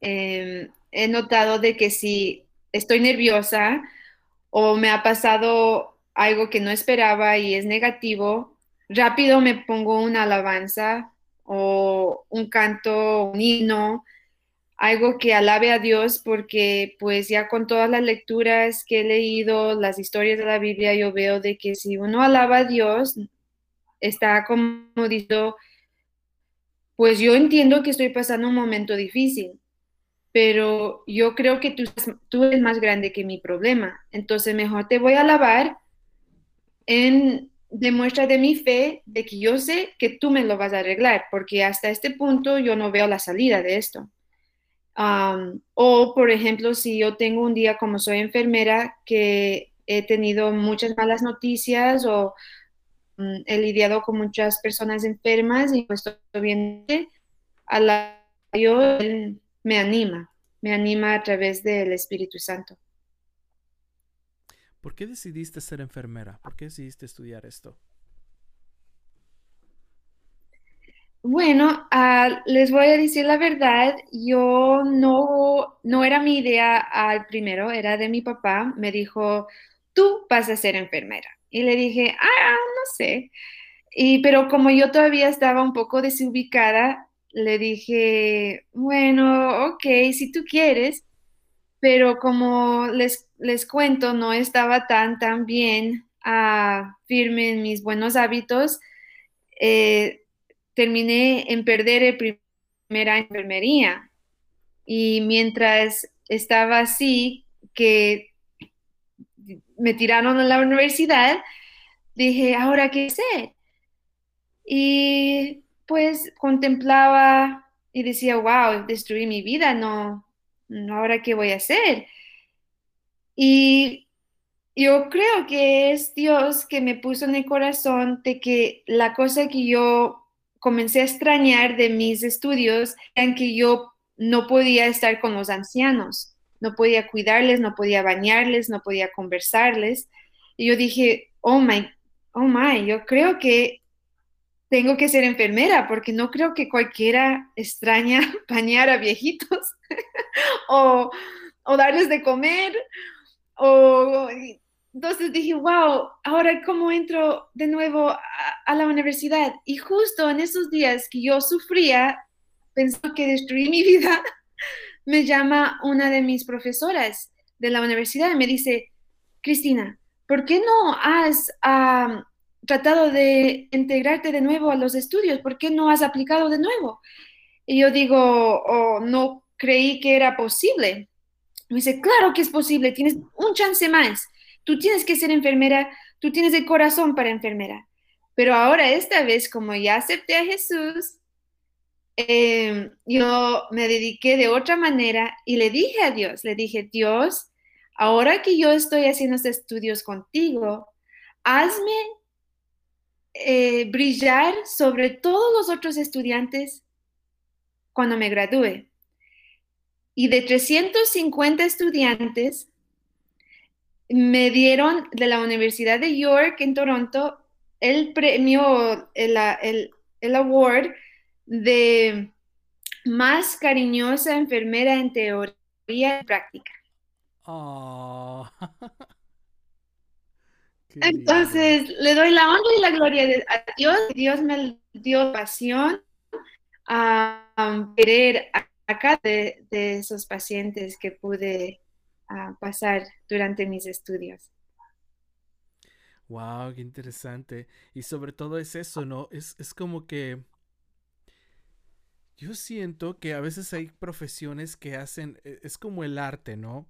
Em, he notado de que si estoy nerviosa o me ha pasado algo que no esperaba y es negativo, rápido me pongo una alabanza o un canto, un himno, algo que alabe a Dios porque pues ya con todas las lecturas que he leído, las historias de la Biblia, yo veo de que si uno alaba a Dios, está como diciendo, pues yo entiendo que estoy pasando un momento difícil, pero yo creo que tú, tú eres más grande que mi problema, entonces mejor te voy a alabar en demuestra de mi fe de que yo sé que tú me lo vas a arreglar, porque hasta este punto yo no veo la salida de esto. O, por ejemplo, si yo tengo un día como soy enfermera, que he tenido muchas malas noticias o mm, he lidiado con muchas personas enfermas y pues estoy bien, a la yo me anima, me anima a través del Espíritu Santo. ¿Por qué decidiste ser enfermera? ¿Por qué decidiste estudiar esto? Bueno, ah, les voy a decir la verdad, yo no, no era mi idea al primero, era de mi papá, me dijo, tú vas a ser enfermera. Y le dije, ah, no sé. Y, pero como yo todavía estaba un poco desubicada, le dije, bueno, ok, si tú quieres, pero como les, les cuento, no estaba tan, tan bien uh, firme en mis buenos hábitos, eh, terminé en perder el primera enfermería. Y mientras estaba así, que me tiraron a la universidad, dije, ¿ahora qué sé? Y pues contemplaba y decía, wow, destruí mi vida, no, ahora qué voy a hacer. Y yo creo que es Dios que me puso en el corazón de que la cosa que yo comencé a extrañar de mis estudios era que yo no podía estar con los ancianos, no podía cuidarles, no podía bañarles, no podía conversarles. Y yo dije, oh my, oh my, yo creo que tengo que ser enfermera porque no creo que cualquiera extraña [laughs] bañar a viejitos [laughs] o, darles de comer. O, entonces dije, wow, ahora cómo entro de nuevo a, la universidad. Y justo en esos días que yo sufría, pensando que destruí mi vida, [laughs] me llama una de mis profesoras de la universidad y me dice, Cristina, ¿por qué no has tratado de integrarte de nuevo a los estudios? ¿Por qué no has aplicado de nuevo? Y yo digo, oh, no creí que era posible. Me dice, claro que es posible, tienes un chance más. Tú tienes que ser enfermera, tú tienes el corazón para enfermera. Pero ahora, esta vez, como ya acepté a Jesús, em, yo me dediqué de otra manera y le dije a Dios, le dije, Dios, ahora que yo estoy haciendo estos estudios contigo, hazme eh, brillar sobre todos los otros estudiantes cuando me gradúe. Y de 350 estudiantes, me dieron de la Universidad de York en Toronto el premio, el, el, award de más cariñosa enfermera en teoría y práctica. Oh. [laughs] Entonces, le doy la honra y la gloria a Dios. Dios me dio pasión a querer a cada de, esos pacientes que pude pasar durante mis estudios. Wow, qué interesante. Y sobre todo es eso, ¿no? Es, es como que yo siento que a veces hay profesiones que hacen, e, es como el arte, ¿no?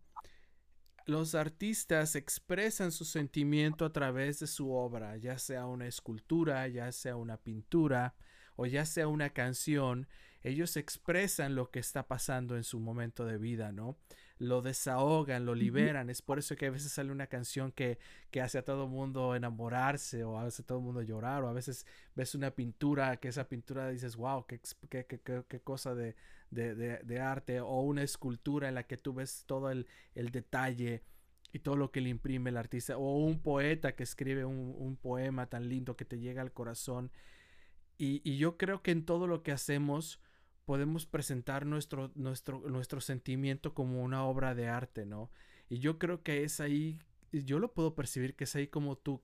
Los artistas expresan su sentimiento a través de su obra, ya sea una escultura, ya sea una pintura o ya sea una canción, ellos expresan lo que está pasando en su momento de vida, ¿no? Lo desahogan, lo liberan. Es por eso que a veces sale una canción que, hace a todo el mundo enamorarse o hace a todo el mundo llorar o a veces ves una pintura que esa pintura dices, wow, qué, qué, qué, cosa de, de, arte o una escultura en la que tú ves todo el, detalle y todo lo que le imprime el artista o un poeta que escribe un, un poema tan lindo que te llega al corazón y, yo creo que en todo lo que hacemos podemos presentar nuestro, nuestro, nuestro sentimiento como una obra de arte, ¿no? Y yo creo que es ahí, yo lo puedo percibir que es ahí como tú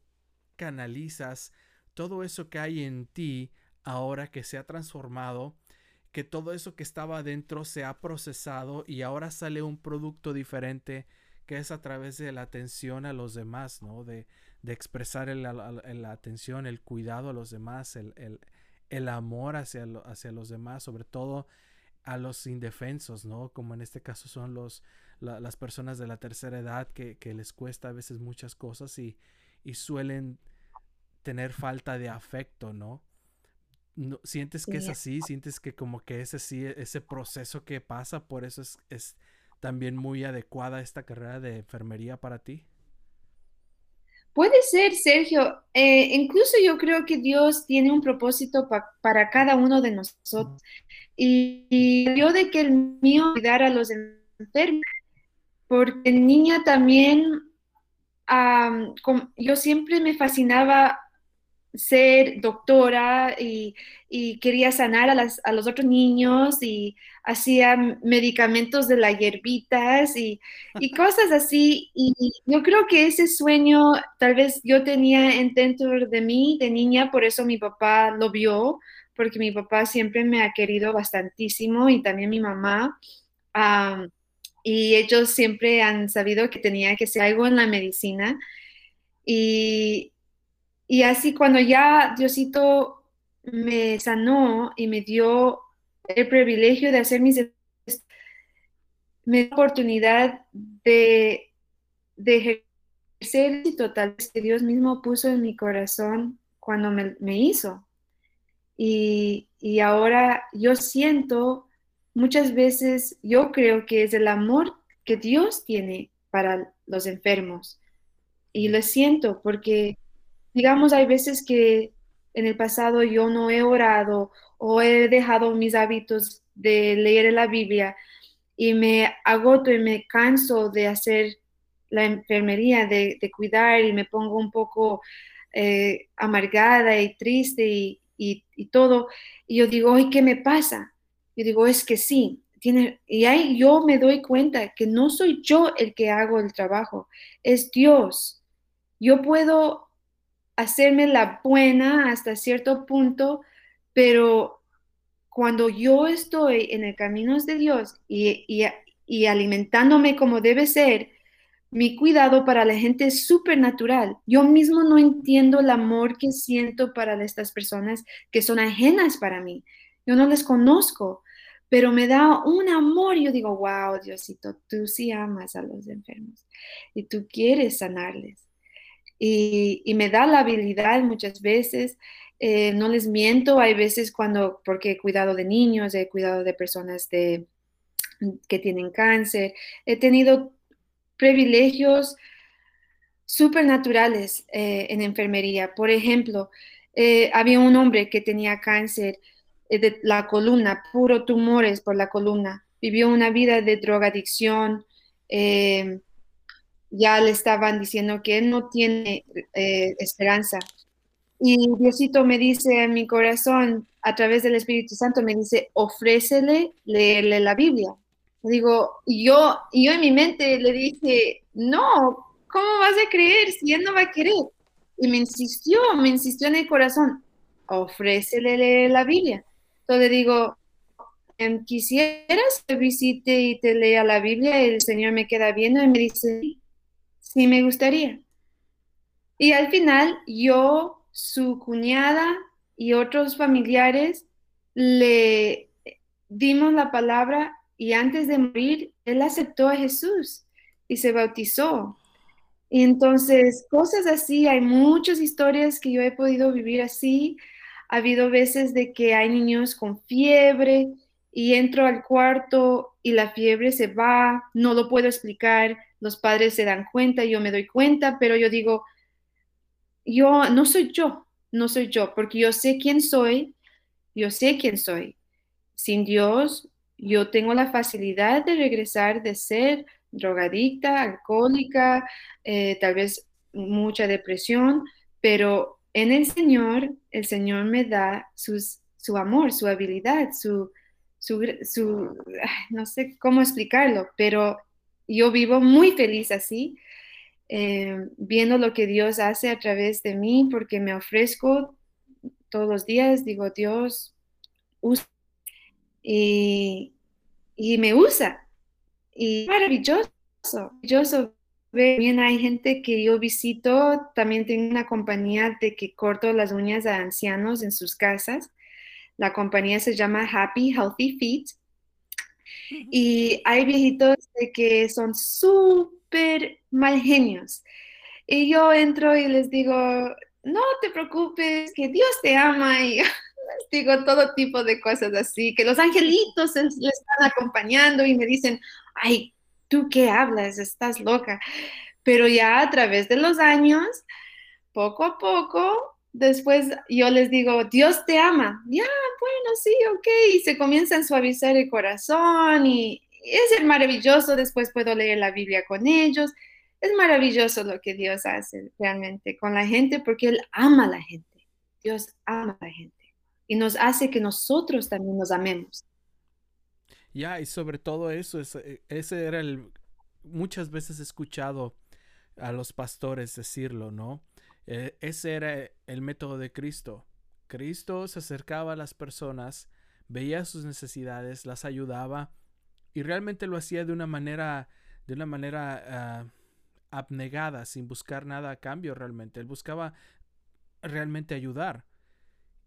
canalizas todo eso que hay en ti ahora que se ha transformado, que todo eso que estaba adentro se ha procesado y ahora sale un producto diferente que es a través de la atención a los demás, ¿no? De, de expresar la atención, el cuidado a los demás, el, el amor hacia, hacia los demás, sobre todo a los indefensos, ¿no? Como en este caso son los, las personas de la tercera edad que, les cuesta a veces muchas cosas y, y suelen tener falta de afecto, ¿no? no ¿Sientes que es así? ¿Sientes que como que es así, ese proceso que pasa, por eso es, es también muy adecuada esta carrera de enfermería para ti? Puede ser, Sergio. Eh, incluso yo creo que Dios tiene un propósito para cada uno de nosotros. Y, yo de que el mío cuidar a los enfermos, porque niña también, yo siempre me fascinaba ser doctora y, quería sanar a, los otros niños y hacía medicamentos de las hierbitas y, [laughs] cosas así. Y yo creo que ese sueño tal vez yo tenía dentro de mí de niña, por eso mi papá lo vio, porque mi papá siempre me ha querido bastantísimo y también mi mamá. y ellos siempre han sabido que tenía que ser algo en la medicina. Y, y así cuando ya Diosito me sanó y me dio el privilegio de hacer mis me dio oportunidad de, de ejercer total que Dios mismo puso en mi corazón cuando me, hizo. Y, y, ahora yo siento, muchas veces yo creo que es el amor que Dios tiene para los enfermos. Y lo siento porque digamos, hay veces que en el pasado yo no he orado o he dejado mis hábitos de leer la Biblia y me agoto y me canso de hacer la enfermería, de, cuidar y me pongo un poco eh, amargada y triste y, y, todo. Y yo digo, ¿y qué me pasa? Yo digo, es que sí. Tiene, y ahí yo me doy cuenta que no soy yo el que hago el trabajo, es Dios. Yo puedo hacerme la buena hasta cierto punto, pero cuando yo estoy en el camino de Dios y, alimentándome como debe ser, mi cuidado para la gente es súper natural. Yo mismo no entiendo el amor que siento para estas personas que son ajenas para mí. Yo no les conozco, pero me da un amor. Yo digo, wow, Diosito, tú sí amas a los enfermos y tú quieres sanarles y, me da la habilidad muchas veces. Eh, no les miento, hay veces cuando, porque he cuidado de niños, he cuidado de personas de, que tienen cáncer, he tenido privilegios supernaturales eh, en enfermería. Por ejemplo, eh, había un hombre que tenía cáncer de la columna, puro tumores por la columna, vivió una vida de drogadicción, ya le estaban diciendo que él no tiene eh, esperanza. Y Diosito me dice en mi corazón, a través del Espíritu Santo, me dice, ofrécele leerle la Biblia. Digo, yo, yo en mi mente le dije, no, ¿cómo vas a creer si él no va a querer? Y me insistió, me insistió en el corazón, ofrécele leer la Biblia. Entonces digo, em, ¿quisieras que visite y te lea la Biblia? Y el Señor me queda viendo y me dice, Sí, me gustaría. Y al final yo, su cuñada y otros familiares le dimos la palabra y antes de morir, él aceptó a Jesús y se bautizó. Y entonces, cosas así, hay muchas historias que yo he podido vivir así. Ha habido veces de que hay niños con fiebre y entro al cuarto y la fiebre se va, no lo puedo explicar, los padres se dan cuenta, yo me doy cuenta, pero yo digo, yo no soy yo, no soy yo, porque yo sé quién soy, yo sé quién soy. Sin Dios, yo tengo la facilidad de regresar de ser drogadicta, alcohólica, eh, tal vez mucha depresión, pero en el Señor, el Señor me da su amor, su habilidad, su, su, su, no sé cómo explicarlo, pero yo vivo muy feliz así, eh, viendo lo que Dios hace a través de mí, porque me ofrezco todos los días, digo, Dios, usa y, me usa. Y maravilloso, maravilloso. También hay gente que yo visito, también tengo una compañía de que corto las uñas a ancianos en sus casas. La compañía se llama Happy Healthy Feet y hay viejitos que son súper mal genios. Y yo entro y les digo, no te preocupes, que Dios te ama y [laughs] les digo todo tipo de cosas así, que los angelitos le están acompañando y me dicen, ay, ¿tú qué hablas? Estás loca. Pero ya a través de los años, poco a poco, después yo les digo, Dios te ama. Ya, bueno, sí, ok. Y se comienza a suavizar el corazón y es maravilloso. Después puedo leer la Biblia con ellos. Es maravilloso lo que Dios hace realmente con la gente porque Él ama a la gente. Dios ama a la gente y nos hace que nosotros también nos amemos. Ya, y sobre todo eso, ese, ese era el... Muchas veces he escuchado a los pastores decirlo, ¿no? Eh, ese era el método de Cristo. Cristo se acercaba a las personas, veía sus necesidades, las ayudaba y realmente lo hacía de una manera, de una manera ah, abnegada, sin buscar nada a cambio realmente. Él buscaba realmente ayudar.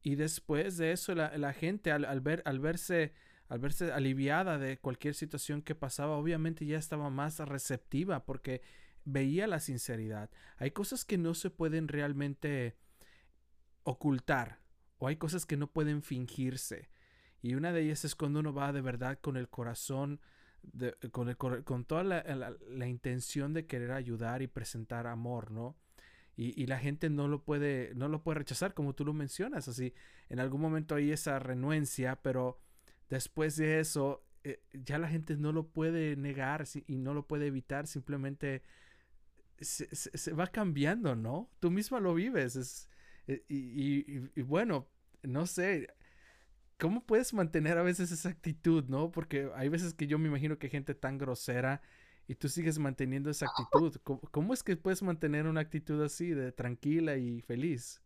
Y después de eso, la, gente al, ver, al, verse, al verse aliviada de cualquier situación que pasaba, obviamente ya estaba más receptiva porque veía la sinceridad. Hay cosas que no se pueden realmente ocultar o hay cosas que no pueden fingirse. Y una de ellas es cuando uno va de verdad con el corazón, con, el, con toda la, intención de querer ayudar y presentar amor, ¿no? Y, la gente no lo puede, no lo puede rechazar, como tú lo mencionas. Así, en algún momento hay esa renuencia, pero después de eso, eh, ya la gente no lo puede negar y no lo puede evitar, simplemente se, va cambiando, ¿no? Tú misma lo vives. Es, eh, y, bueno, no sé, ¿cómo puedes mantener a veces esa actitud, ¿no? Porque hay veces que yo me imagino que hay gente tan grosera y tú sigues manteniendo esa actitud. ¿Cómo, es que puedes mantener una actitud así, de tranquila y feliz?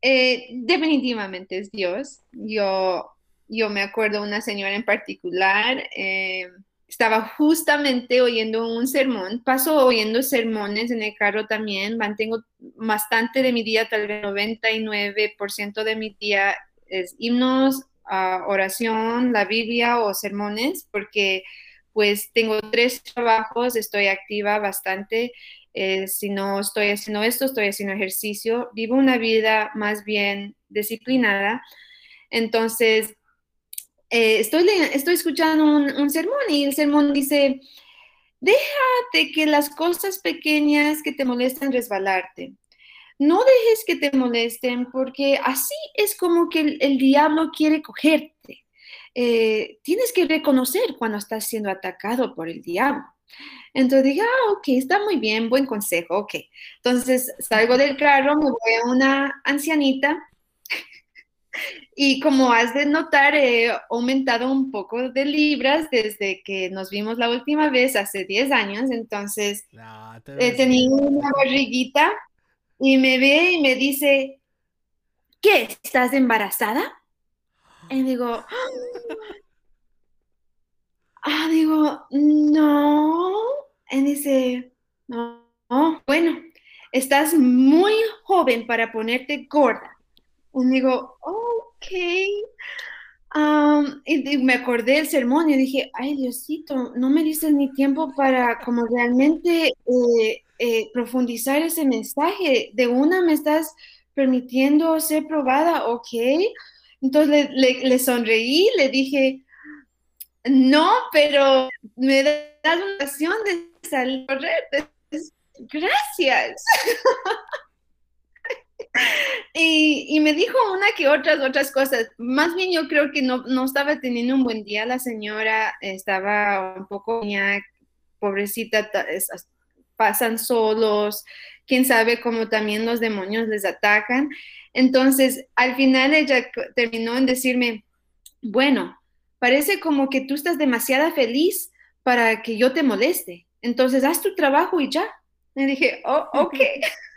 Eh, definitivamente es Dios. Yo, yo me acuerdo una señora en particular. Eh, estaba justamente oyendo un sermón, paso oyendo sermones en el carro también, mantengo bastante de mi día, tal vez 99% de mi día es himnos, ah, oración, la Biblia o sermones, porque pues tengo tres trabajos, estoy activa bastante, eh, si no estoy haciendo esto, estoy haciendo ejercicio, vivo una vida más bien disciplinada, entonces eh, estoy, escuchando un, sermón y el sermón dice, déjate que las cosas pequeñas que te molestan resbalarte. No dejes que te molesten porque así es como que el, diablo quiere cogerte. Eh, tienes que reconocer cuando estás siendo atacado por el diablo. Entonces dije, ah, ok, está muy bien, buen consejo, ok. Entonces salgo del carro, me voy a una ancianita y como has de notar, he aumentado un poco de libras desde que nos vimos la última vez hace 10 años. Entonces, he tenido una barriguita y me ve y me dice, ¿qué? ¿Estás embarazada? [gasps] Y digo, ah, digo, no. Y dice, no, bueno, estás muy joven para ponerte gorda. Y digo, ok. y, me acordé del sermón y dije, ay Diosito, no me dices ni tiempo para como realmente eh, eh, profundizar ese mensaje. De una me estás permitiendo ser probada, ok. Entonces le, sonreí, le dije, no, pero me das una ocasión de salir Gracias. [laughs] Y, me dijo una que otras, otras cosas. Más bien yo creo que no, no estaba teniendo un buen día la señora, estaba un poco, pobrecita, pasan solos, quién sabe cómo también los demonios les atacan. Entonces, al final ella terminó en decirme, bueno, parece como que tú estás demasiado feliz para que yo te moleste. Entonces, haz tu trabajo y ya. Le dije, oh, ok. [laughs]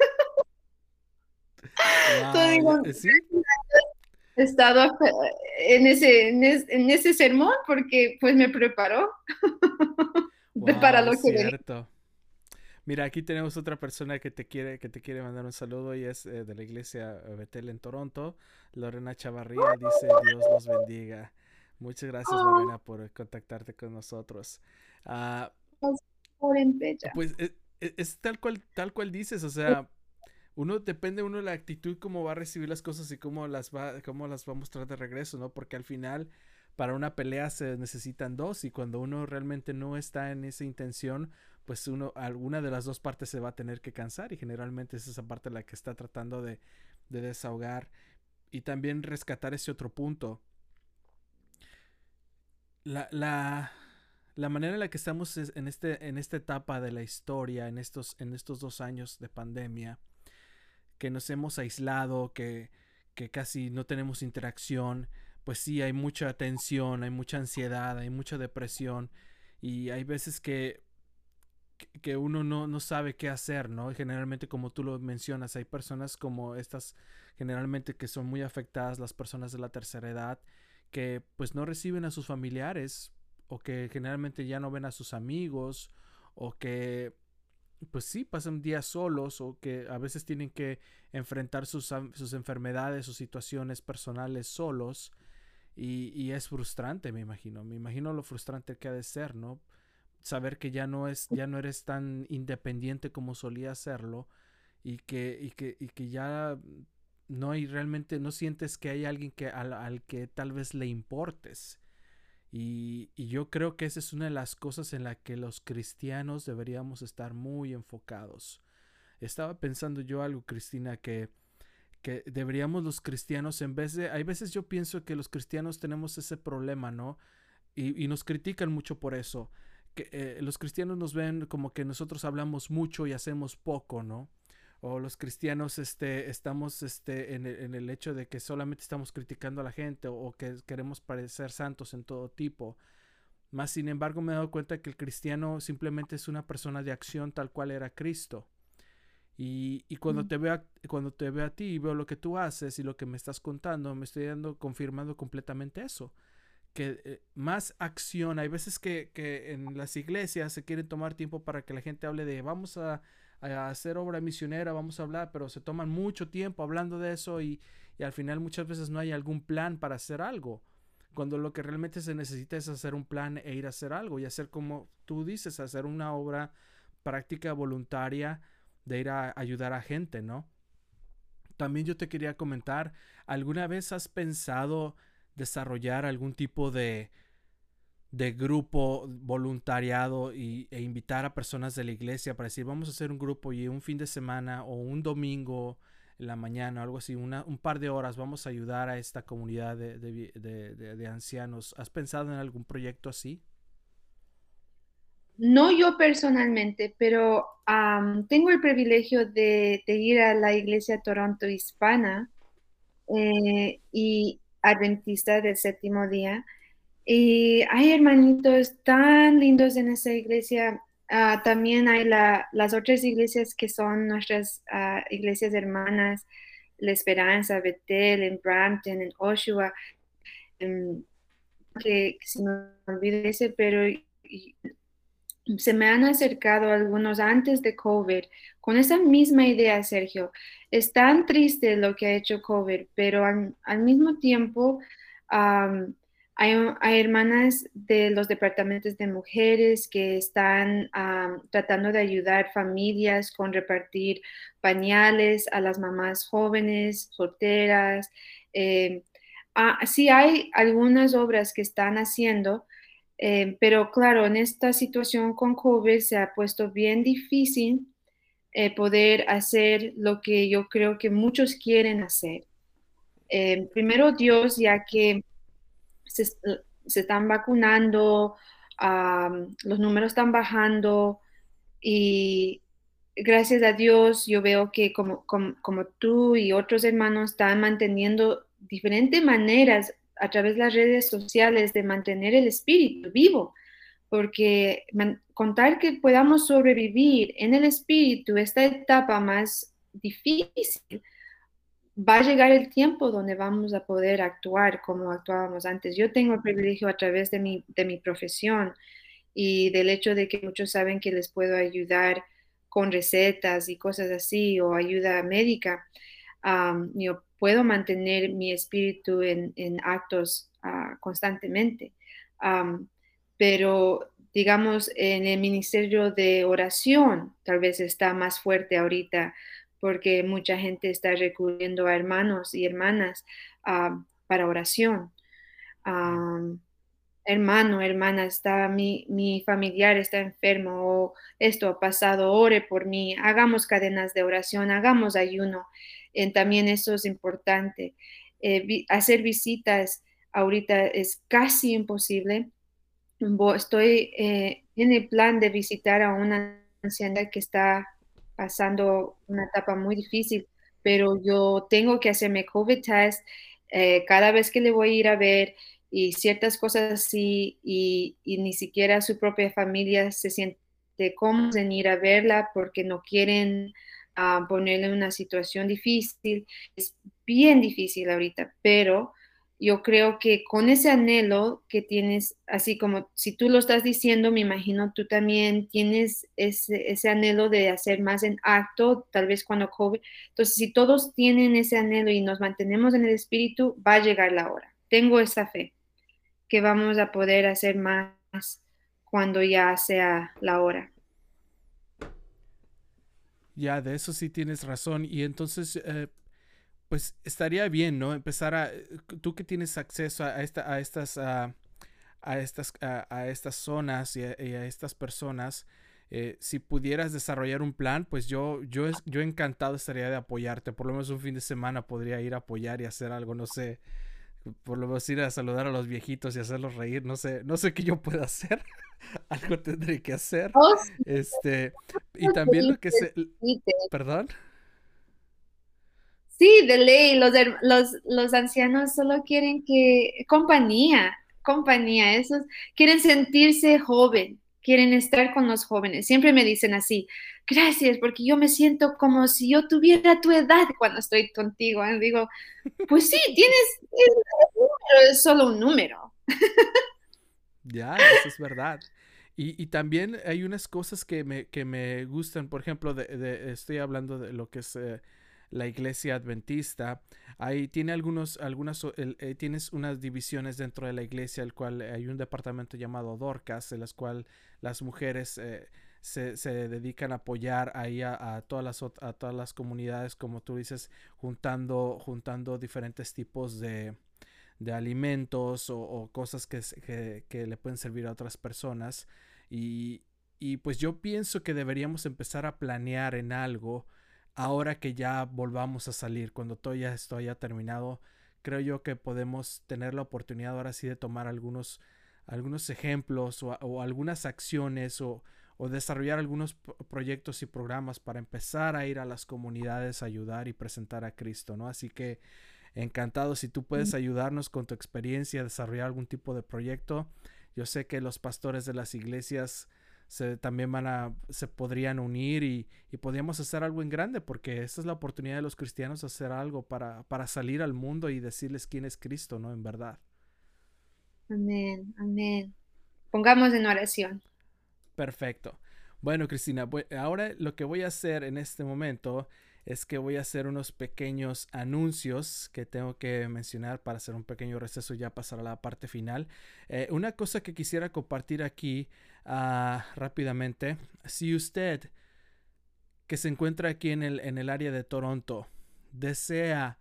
He estado en ese, en, ese sermón porque pues me preparó [laughs] para lo que Mira, aquí tenemos otra persona que te quiere, que te quiere mandar un saludo y es eh, de la iglesia Betel en Toronto. Lorena Chavarría dice Dios los bendiga. Muchas gracias, oh. Lorena, por contactarte con nosotros. Uh, pues es, es, tal cual, tal cual dices, o sea, uno depende uno de la actitud, cómo va a recibir las cosas y cómo las va, cómo las va a mostrar de regreso, ¿no? Porque al final, para una pelea se necesitan dos y cuando uno realmente no está en esa intención, pues uno, alguna de las dos partes se va a tener que cansar y generalmente es esa parte la que está tratando de, de desahogar y también rescatar ese otro punto. La, la, la manera en la que estamos en, este, en esta etapa de la historia, en estos, en estos dos años de pandemia, que nos hemos aislado, que, que casi no tenemos interacción, pues sí, hay mucha tensión, hay mucha ansiedad, hay mucha depresión y hay veces que, que uno no, no sabe qué hacer, ¿no? generalmente como tú lo mencionas, hay personas como estas, generalmente que son muy afectadas, las personas de la tercera edad, que pues no reciben a sus familiares o que generalmente ya no ven a sus amigos o que pues sí pasan días solos o que a veces tienen que enfrentar sus, sus enfermedades o situaciones personales solos y, y, es frustrante me imagino. Me imagino lo frustrante que ha de ser no saber que ya no es ya no eres tan independiente como solía serlo y que y que, y que ya no hay realmente no sientes que hay alguien que al, al que tal vez le importes y, yo creo que esa es una de las cosas en la que los cristianos deberíamos estar muy enfocados. Estaba pensando yo algo, Cristina, que, que deberíamos los cristianos, en vez de, hay veces yo pienso que los cristianos tenemos ese problema, ¿no? Y, nos critican mucho por eso. Que eh, los cristianos nos ven como que nosotros hablamos mucho y hacemos poco, ¿no? O los cristianos este, estamos este, en, el, hecho de que solamente estamos criticando a la gente o, que queremos parecer santos en todo tipo. Más sin embargo me he dado cuenta que el cristiano simplemente es una persona de acción tal cual era Cristo. Y, y cuando, te veo a, cuando te veo a ti y veo lo que tú haces y lo que me estás contando, me estoy dando, confirmando completamente eso. Que eh, más acción, hay veces que, que en las iglesias se quieren tomar tiempo para que la gente hable de vamos a a hacer obra misionera, vamos a hablar, pero se toman mucho tiempo hablando de eso y, al final muchas veces no hay algún plan para hacer algo. Cuando lo que realmente se necesita es hacer un plan e ir a hacer algo y hacer como tú dices, hacer una obra práctica voluntaria de ir a ayudar a gente, ¿no? También yo te quería comentar, ¿alguna vez has pensado desarrollar algún tipo de de grupo voluntariado y, e invitar a personas de la iglesia para decir vamos a hacer un grupo y un fin de semana o un domingo en la mañana, algo así, una, un par de horas vamos a ayudar a esta comunidad de, de, ancianos. ¿Has pensado en algún proyecto así? No yo personalmente, pero tengo el privilegio de, ir a la iglesia Toronto hispana eh, y adventista del séptimo día. Y hay hermanitos tan lindos en esa iglesia. Ah, también hay las otras iglesias que son nuestras ah, iglesias hermanas, La Esperanza, Betel, en Brampton, en Oshawa, que, si me olvido ese, pero se me han acercado algunos antes de COVID con esa misma idea, Sergio. Es tan triste lo que ha hecho COVID, pero al, mismo tiempo... Hay, hermanas de los departamentos de mujeres que están tratando de ayudar familias con repartir pañales a las mamás jóvenes, solteras. Eh, ah, sí hay algunas obras que están haciendo, eh, pero claro, en esta situación con COVID se ha puesto bien difícil eh, poder hacer lo que yo creo que muchos quieren hacer. primero Dios, ya que se, están vacunando, los números están bajando y gracias a Dios yo veo que como, como, tú y otros hermanos están manteniendo diferentes maneras a través de las redes sociales de mantener el espíritu vivo, porque contar que podamos sobrevivir en el espíritu esta etapa más difícil va a llegar el tiempo donde vamos a poder actuar como actuábamos antes. Yo tengo el privilegio a través de mi, de mi profesión y del hecho de que muchos saben que les puedo ayudar con recetas y cosas así o ayuda médica. yo puedo mantener mi espíritu en, actos ah, constantemente. pero digamos, en el ministerio de oración tal vez está más fuerte ahorita porque mucha gente está recurriendo a hermanos y hermanas ah, para oración. hermano, hermana, está mi, mi, familiar está enfermo o esto ha pasado, ore por mí, hagamos cadenas de oración, hagamos ayuno. también eso es importante. Eh, hacer visitas ahorita es casi imposible. Estoy eh, en el plan de visitar a una anciana que está pasando una etapa muy difícil, pero yo tengo que hacerme COVID test eh, cada vez que le voy a ir a ver y ciertas cosas así y, ni siquiera su propia familia se siente cómoda en ir a verla porque no quieren ah, ponerle una situación difícil. Es bien difícil ahorita, pero yo creo que con ese anhelo que tienes, así como si tú lo estás diciendo, me imagino tú también tienes ese, anhelo de hacer más en acto, tal vez cuando COVID. Entonces, si todos tienen ese anhelo y nos mantenemos en el espíritu, va a llegar la hora. Tengo esa fe que vamos a poder hacer más cuando ya sea la hora. Ya, de eso sí tienes razón. Y entonces, eh, pues estaría bien, ¿no? Empezar a, eh, tú que tienes acceso a, esta, a estas, a, estas, a, estas zonas y a, estas personas, eh, si pudieras desarrollar un plan, pues yo, yo, yo encantado estaría de apoyarte. Por lo menos un fin de semana podría ir a apoyar y hacer algo, no sé, por lo menos ir a saludar a los viejitos y hacerlos reír, no sé, no sé qué yo pueda hacer. [laughs] algo tendré que hacer. Oh, este, y también lo que se, perdón. Sí, de ley, los, los, los ancianos solo quieren que compañía, compañía, esos quieren sentirse joven, quieren estar con los jóvenes. Siempre me dicen así, gracias, porque yo me siento como si yo tuviera tu edad cuando estoy contigo. Y digo, pues sí, tienes, es, es solo un número. Ya, eso es verdad. Y, y, también hay unas cosas que me, que me gustan, por ejemplo, de, estoy hablando de lo que es... Eh, la iglesia adventista. Ahí tiene algunos, algunas, eh, tienes unas divisiones dentro de la iglesia, el cual hay un departamento llamado Dorcas, en las cual las mujeres eh, se, se, dedican a apoyar ahí a, todas las, a todas las comunidades, como tú dices, juntando, juntando diferentes tipos de, de alimentos o, cosas que, que, que, le pueden servir a otras personas. Y, y pues yo pienso que deberíamos empezar a planear en algo ahora que ya volvamos a salir, cuando todo ya esto haya terminado, creo yo que podemos tener la oportunidad ahora sí de tomar algunos, algunos ejemplos o, algunas acciones o, desarrollar algunos proyectos y programas para empezar a ir a las comunidades a ayudar y presentar a Cristo, ¿no? Así que encantado si tú puedes ayudarnos con tu experiencia a desarrollar algún tipo de proyecto. Yo sé que los pastores de las iglesias se, también van a, se podrían unir y, y podríamos hacer algo en grande porque esta es la oportunidad de los cristianos hacer algo para, para salir al mundo y decirles quién es Cristo, ¿no? En verdad. Amén, amén. Pongamos en oración. Perfecto. Bueno, Cristina, ahora lo que voy a hacer en este momento es que voy a hacer unos pequeños anuncios que tengo que mencionar para hacer un pequeño receso y ya pasar a la parte final. Eh, una cosa que quisiera compartir aquí uh, rápidamente, si usted que se encuentra aquí en el, en el área de Toronto desea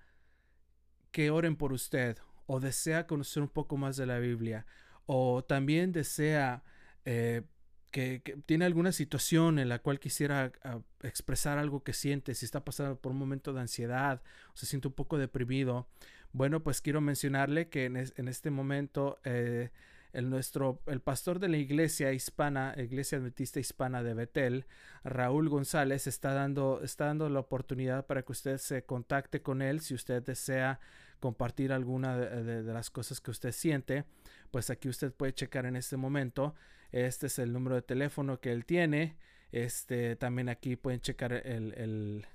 que oren por usted o desea conocer un poco más de la Biblia o también desea eh, que, tiene alguna situación en la cual quisiera ah, expresar algo que siente, si está pasando por un momento de ansiedad o se siente un poco deprimido, bueno, pues quiero mencionarle que en, este momento eh, el, nuestro, el pastor de la iglesia hispana, Iglesia Adventista Hispana de Betel, Raúl González, está dando, está dando la oportunidad para que usted se contacte con él si usted desea compartir alguna de, las cosas que usted siente. Pues aquí usted puede checar en este momento. Este es el número de teléfono que él tiene. Este también aquí pueden checar el, el,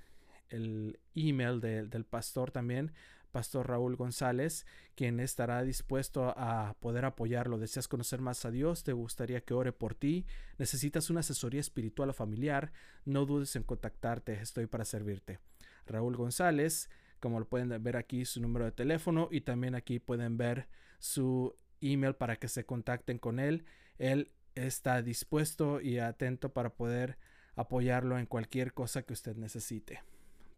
el email del pastor también Pastor Raúl González, quien estará dispuesto a poder apoyarlo. ¿Deseas conocer más a Dios? ¿Te gustaría que ore por ti? ¿Necesitas una asesoría espiritual o familiar? No dudes en contactarte, estoy para servirte. Raúl González, como lo pueden ver aquí, su número de teléfono y también aquí pueden ver su email para que se contacten con él. Él está dispuesto y atento para poder apoyarlo en cualquier cosa que usted necesite.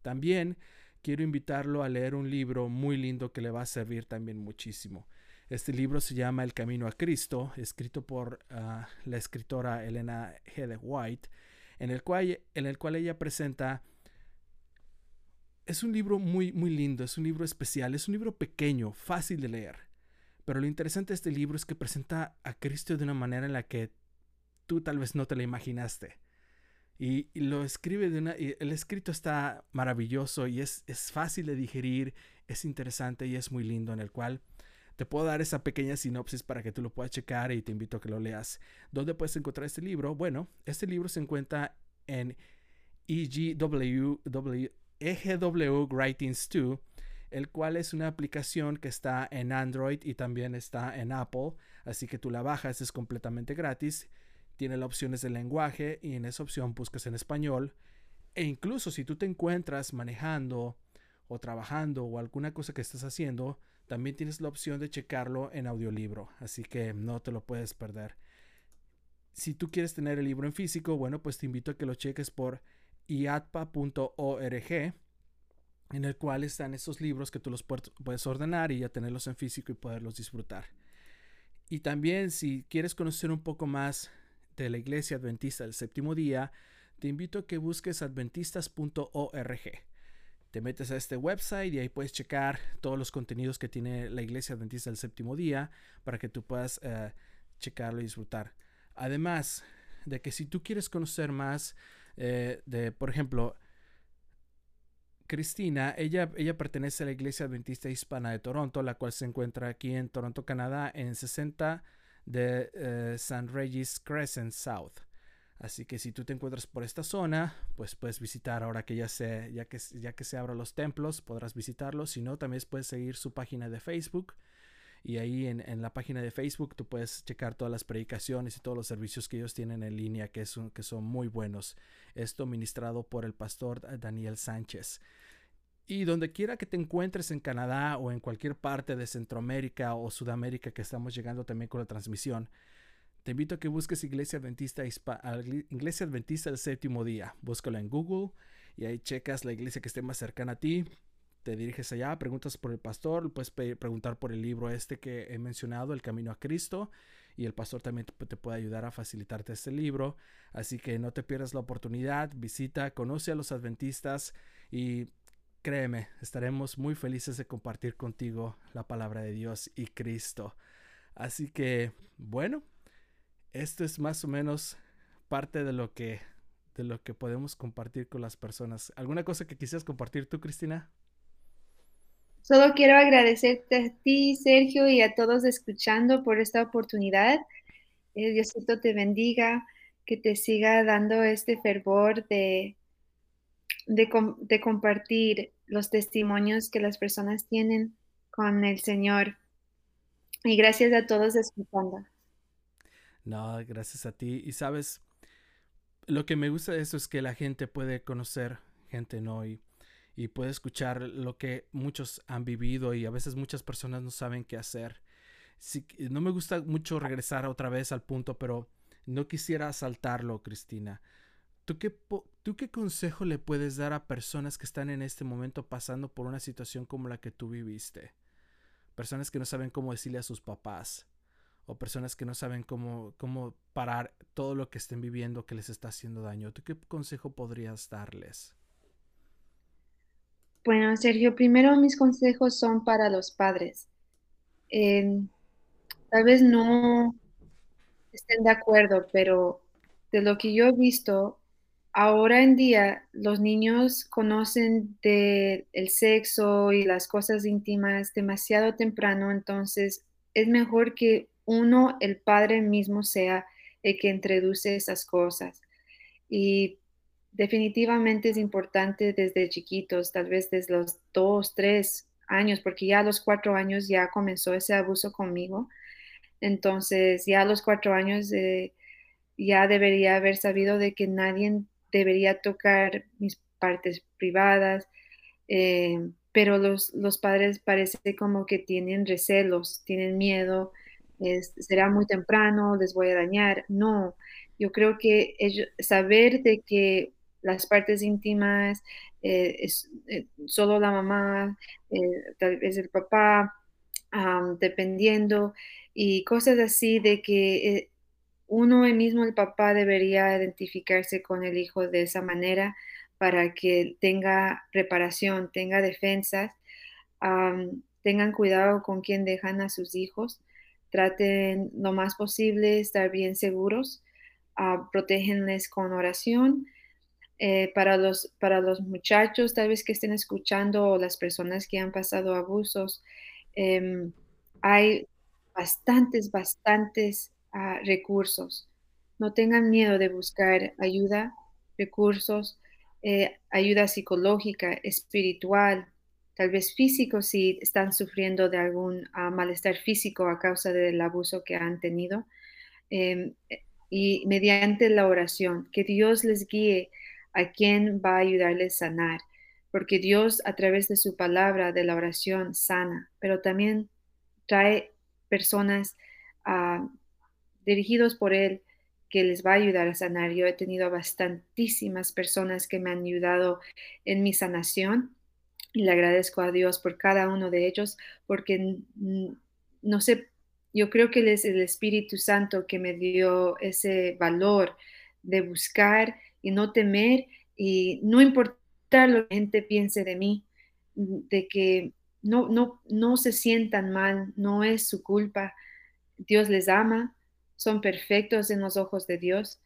También quiero invitarlo a leer un libro muy lindo que le va a servir también muchísimo. Este libro se llama El Camino a Cristo, escrito por ah, la escritora Elena G. White, en el, cual, en el cual ella presenta... Es un libro muy, muy lindo, es un libro especial, es un libro pequeño, fácil de leer. Pero lo interesante de este libro es que presenta a Cristo de una manera en la que tú tal vez no te la imaginaste. Y, lo escribe de una... el escrito está maravilloso y es, es fácil de digerir, es interesante y es muy lindo en el cual te puedo dar esa pequeña sinopsis para que tú lo puedas checar y te invito a que lo leas. ¿Dónde puedes encontrar este libro? Bueno, este libro se encuentra en EGW, EGW Writings 2, el cual es una aplicación que está en Android y también está en Apple, así que tú la bajas, es completamente gratis. Tiene las opciones de lenguaje y en esa opción buscas en español. E incluso si tú te encuentras manejando o trabajando o alguna cosa que estés haciendo, también tienes la opción de checarlo en audiolibro, así que no te lo puedes perder. Si tú quieres tener el libro en físico, bueno, pues te invito a que lo cheques por iatpa.org, en el cual están esos libros que tú los puedes ordenar y ya tenerlos en físico y poderlos disfrutar. Y también si quieres conocer un poco más de la Iglesia Adventista del Séptimo Día, te invito a que busques adventistas.org. Te metes a este website y ahí puedes checar todos los contenidos que tiene la Iglesia Adventista del Séptimo Día para que tú puedas eh, checarlo y disfrutar. Además de que si tú quieres conocer más eh, de, por ejemplo, Cristina, ella, ella pertenece a la Iglesia Adventista Hispana de Toronto, la cual se encuentra aquí en Toronto, Canadá, en 60 de eh, San Regis Crescent South. Así que si tú te encuentras por esta zona, pues puedes visitar ahora que ya se, ya que, ya que se abran los templos, podrás visitarlos. Si no, también puedes seguir su página de Facebook. Y ahí en, la página de Facebook tú puedes checar todas las predicaciones y todos los servicios que ellos tienen en línea, que son, que son muy buenos. Esto ministrado por el pastor Daniel Sánchez. Y donde quiera que te encuentres en Canadá o en cualquier parte de Centroamérica o Sudamérica que estamos llegando también con la transmisión, te invito a que busques Iglesia Adventista, Iglesia Adventista del Séptimo Día. Búscalo en Google y ahí checas la iglesia que esté más cercana a ti. Te diriges allá, preguntas por el pastor, puedes preguntar por el libro este que he mencionado, El Camino a Cristo, y el pastor también te puede ayudar a facilitarte este libro. Así que no te pierdas la oportunidad, visita, conoce a los adventistas y créeme, estaremos muy felices de compartir contigo la palabra de Dios y Cristo. Así que, bueno, esto es más o menos parte de lo que de lo que podemos compartir con las personas. ¿Alguna cosa que quisieras compartir tú, Cristina? Solo quiero agradecerte a ti, Sergio, y a todos escuchando por esta oportunidad. El Diosito te bendiga, que te siga dando este fervor de, de, de compartir los testimonios que las personas tienen con el Señor. Y gracias a todos escuchando. No, gracias a ti. Y sabes, lo que me gusta de eso es que la gente puede conocer gente, ¿no? Y, y puede escuchar lo que muchos han vivido y a veces muchas personas no saben qué hacer. No me gusta mucho regresar otra vez al punto, pero no quisiera saltarlo, Cristina. ¿Tú qué, ¿Tú qué consejo le puedes dar a personas que están en este momento pasando por una situación como la que tú viviste? Personas que no saben cómo decirle a sus papás, o personas que no saben cómo, cómo parar todo lo que estén viviendo que les está haciendo daño. ¿Tú qué consejo podrías darles? Bueno, Sergio, primero mis consejos son para los padres. tal vez no estén de acuerdo, pero de lo que yo he visto, ahora en día los niños conocen del el sexo y las cosas íntimas demasiado temprano, entonces es mejor que uno, el padre mismo sea el que introduce esas cosas. Y definitivamente es importante desde chiquitos, tal vez desde los dos, tres años, porque ya a los cuatro años ya comenzó ese abuso conmigo. Entonces, ya a los cuatro años eh, ya debería haber sabido de que nadie debería tocar mis partes privadas, eh, pero los, los padres parece como que tienen recelos, tienen miedo será muy temprano, les voy a dañar. No, yo creo que saber de que las partes íntimas, eh, es, eh, solo la mamá, tal vez el papá, dependiendo, y cosas así de que uno mismo, el papá, debería identificarse con el hijo de esa manera para que tenga reparación, tenga defensas, tengan cuidado con quién dejan a sus hijos, traten lo más posible estar bien seguros, uh, protégenles con oración. Eh, para, los, para los muchachos, tal vez que estén escuchando, o las personas que han pasado abusos, em, hay bastantes, bastantes ah, recursos. No tengan miedo de buscar ayuda, recursos, eh, ayuda psicológica, espiritual, tal vez físico si están sufriendo de algún ah, malestar físico a causa del abuso que han tenido. Em, y mediante la oración, que Dios les guíe a quien va a ayudarles a sanar, porque Dios a través de su palabra, de la oración, sana, pero también trae personas uh, dirigidos por Él que les va a ayudar a sanar. Yo he tenido bastantísimas personas que me han ayudado en mi sanación y le agradezco a Dios por cada uno de ellos, porque no sé, yo creo que es el Espíritu Santo que me dio ese valor de buscar y no temer y no importar lo que la gente piense de mí, de que no, no, no se sientan mal, no es su culpa. Dios les ama, son perfectos en los ojos de Dios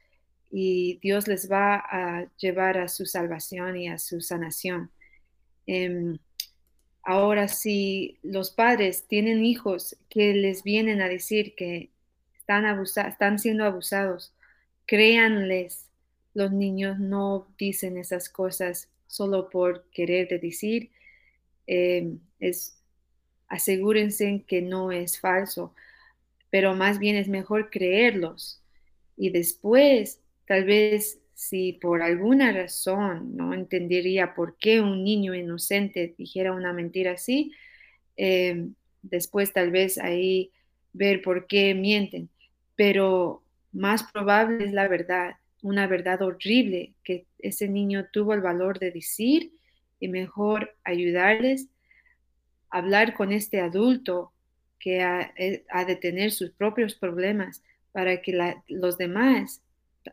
y Dios les va a llevar a su salvación y a su sanación. Em, ahora, si los padres tienen hijos que les vienen a decir que están, están siendo abusados, créanles, los niños no dicen esas cosas solo por querer decir, em, es, asegúrense que no es falso, pero más bien es mejor creerlos. Y después, tal vez si por alguna razón no entendería por qué un niño inocente dijera una mentira así, em, después tal vez ahí ver por qué mienten. Pero más probable es la verdad, una verdad horrible que ese niño tuvo el valor de decir y mejor ayudarles, a hablar con este adulto que ha, eh, de tener sus propios problemas para que los demás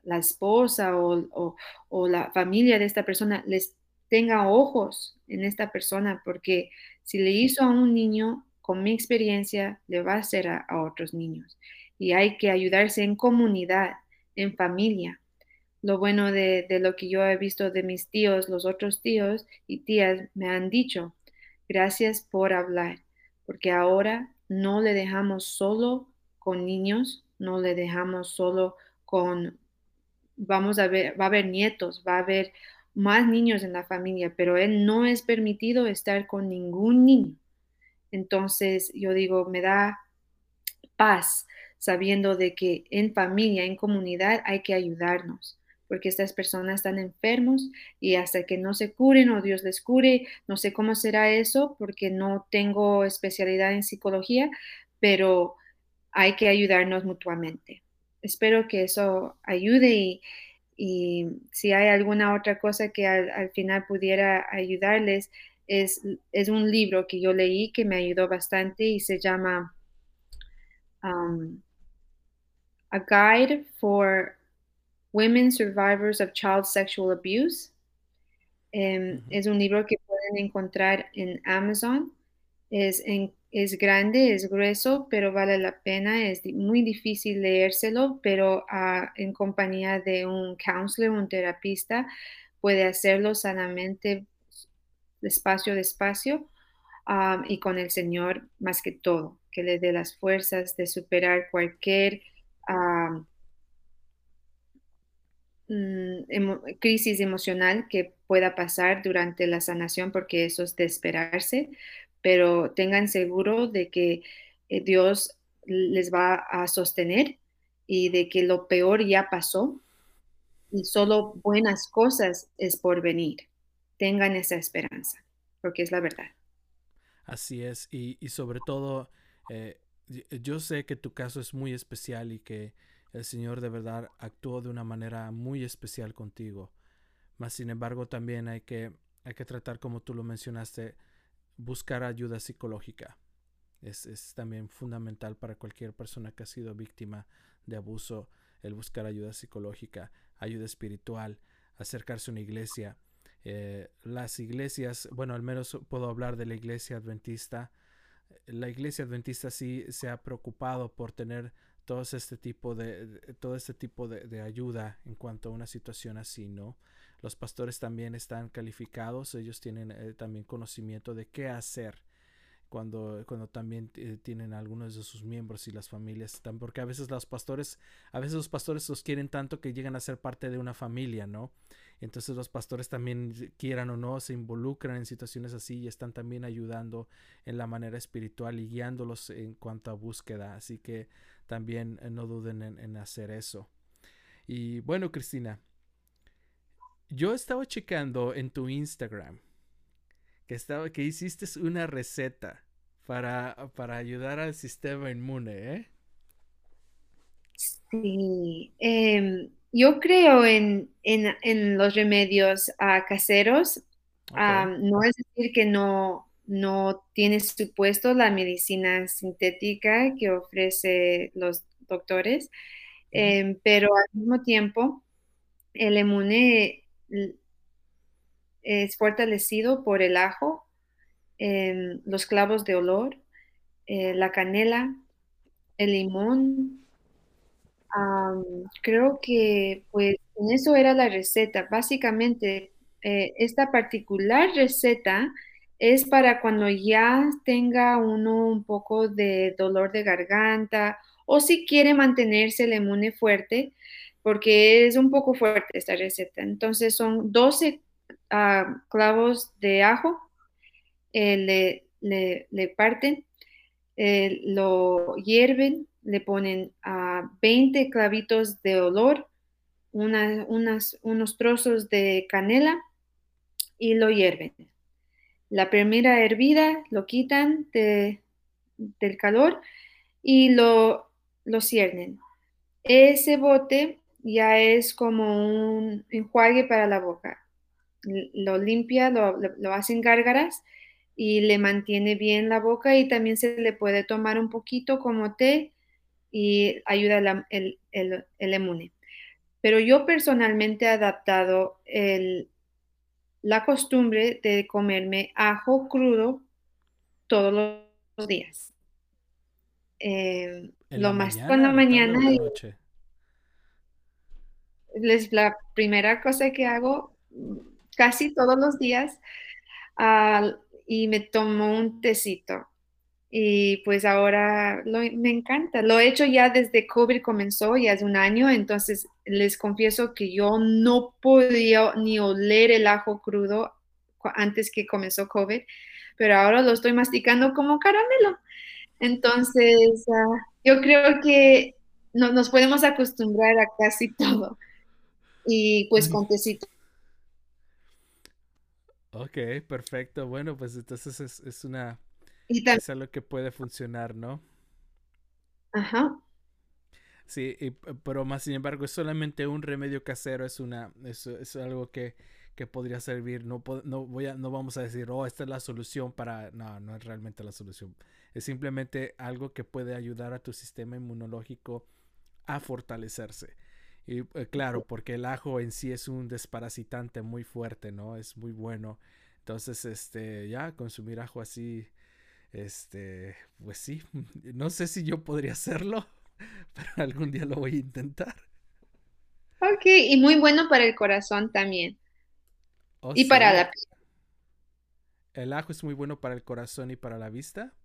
la esposa o, la familia de esta persona les tenga ojos en esta persona, porque si le hizo a un niño, con mi experiencia, le va a hacer a, otros niños. Y hay que ayudarse en comunidad, en familia. Lo bueno de, de, lo que yo he visto de mis tíos, los otros tíos y tías me han dicho, gracias por hablar, porque ahora no le dejamos solo con niños, no le dejamos solo con vamos a ver, va a haber nietos, va a haber más niños en la familia, pero él no es permitido estar con ningún niño. Entonces yo digo, me da paz sabiendo de que en familia, en comunidad hay que ayudarnos, porque estas personas están enfermos y hasta que no se curen o Dios les cure, no sé cómo será eso, porque no tengo especialidad en psicología, pero hay que ayudarnos mutuamente. Espero que eso ayude y, si hay alguna otra cosa que al, final pudiera ayudarles, es, es, un libro que yo leí que me ayudó bastante y se llama um, A Guide for Women Survivors of Child Sexual Abuse. Em, es un libro que pueden encontrar en Amazon. Es en es grande, es grueso, pero vale la pena. Es muy difícil leérselo, pero ah, en compañía de un counselor, un terapista, puede hacerlo sanamente, despacio, despacio, ah, y con el Señor más que todo, que le dé las fuerzas de superar cualquier crisis emocional que pueda pasar durante la sanación, porque eso es de esperarse, pero tengan seguro de que eh, Dios les va a sostener y de que lo peor ya pasó y solo buenas cosas es por venir. Tengan esa esperanza, porque es la verdad. Así es, y, sobre todo, eh, yo sé que tu caso es muy especial y que el Señor de verdad actuó de una manera muy especial contigo, Más sin embargo, también hay que, hay que tratar, como tú lo mencionaste, buscar ayuda psicológica. Es, es, también fundamental para cualquier persona que ha sido víctima de abuso el buscar ayuda psicológica, ayuda espiritual, acercarse a una iglesia. Eh, las iglesias, bueno, al menos puedo hablar de la iglesia adventista. La iglesia adventista sí se ha preocupado por tener todo este tipo de, todo este tipo de, de, ayuda en cuanto a una situación así, ¿no? Los pastores también están calificados, ellos tienen eh, también conocimiento de qué hacer cuando, cuando también tienen algunos de sus miembros y las familias están, porque a veces los pastores, a veces los pastores los quieren tanto que llegan a ser parte de una familia, ¿no? Entonces los pastores también quieran o no se involucran en situaciones así y están también ayudando en la manera espiritual y guiándolos en cuanto a búsqueda, así que también eh, no duden en, en hacer eso. Y bueno, Cristina, yo estaba checando en tu Instagram que estaba que hiciste una receta para, para ayudar al sistema inmune, ¿eh? Sí, em, yo creo en, en, los remedios uh, caseros. no es decir que no, no tiene su puesto la medicina sintética que ofrece los doctores, em, pero al mismo tiempo el inmune es fortalecido por el ajo, em, los clavos de olor, eh, la canela, el limón. creo que pues en eso era la receta. Básicamente, eh, esta particular receta es para cuando ya tenga uno un poco de dolor de garganta o si quiere mantenerse el inmune fuerte, porque es un poco fuerte esta receta. Entonces son 12 clavos de ajo, eh, le, parten, eh, lo hierven, le ponen a 20 clavitos de olor, unos trozos de canela y lo hierven. La primera hervida lo quitan del calor y lo, lo ciernen. Ese bote ya es como un enjuague para la boca. Lo limpia, lo, lo hacen gárgaras y le mantiene bien la boca y también se le puede tomar un poquito como té y ayuda el, el, el, Pero yo personalmente he adaptado la costumbre de comerme ajo crudo todos los días. Eh, lo más con la mañana es la primera cosa que hago casi todos los días y me tomo un tecito. Y pues ahora me encanta. Lo he hecho ya desde COVID comenzó, ya hace un año, entonces les confieso que yo no podía ni oler el ajo crudo antes que comenzó COVID, pero ahora lo estoy masticando como caramelo. Entonces, ah, yo creo que no, nos podemos acostumbrar a casi todo y pues con tecito. Ok, perfecto. Bueno, pues entonces es, es una... es algo que puede funcionar, ¿no? Ajá. Sí, pero más sin embargo es solamente un remedio casero, es una, es, es algo que, que, podría servir. No, no, voy a, no vamos a decir, oh, esta es la solución para. No, no es realmente la solución. Es simplemente algo que puede ayudar a tu sistema inmunológico a fortalecerse. Y eh, claro, porque el ajo en sí es un desparasitante muy fuerte, ¿no? Es muy bueno. Entonces, este, ya consumir ajo así, este, pues sí, [laughs] no sé si yo podría hacerlo, [laughs] pero algún día lo voy a intentar. Ok, y muy bueno para el corazón también. Oh, y para la piel. ¿El ajo es muy bueno para el corazón y para la vista?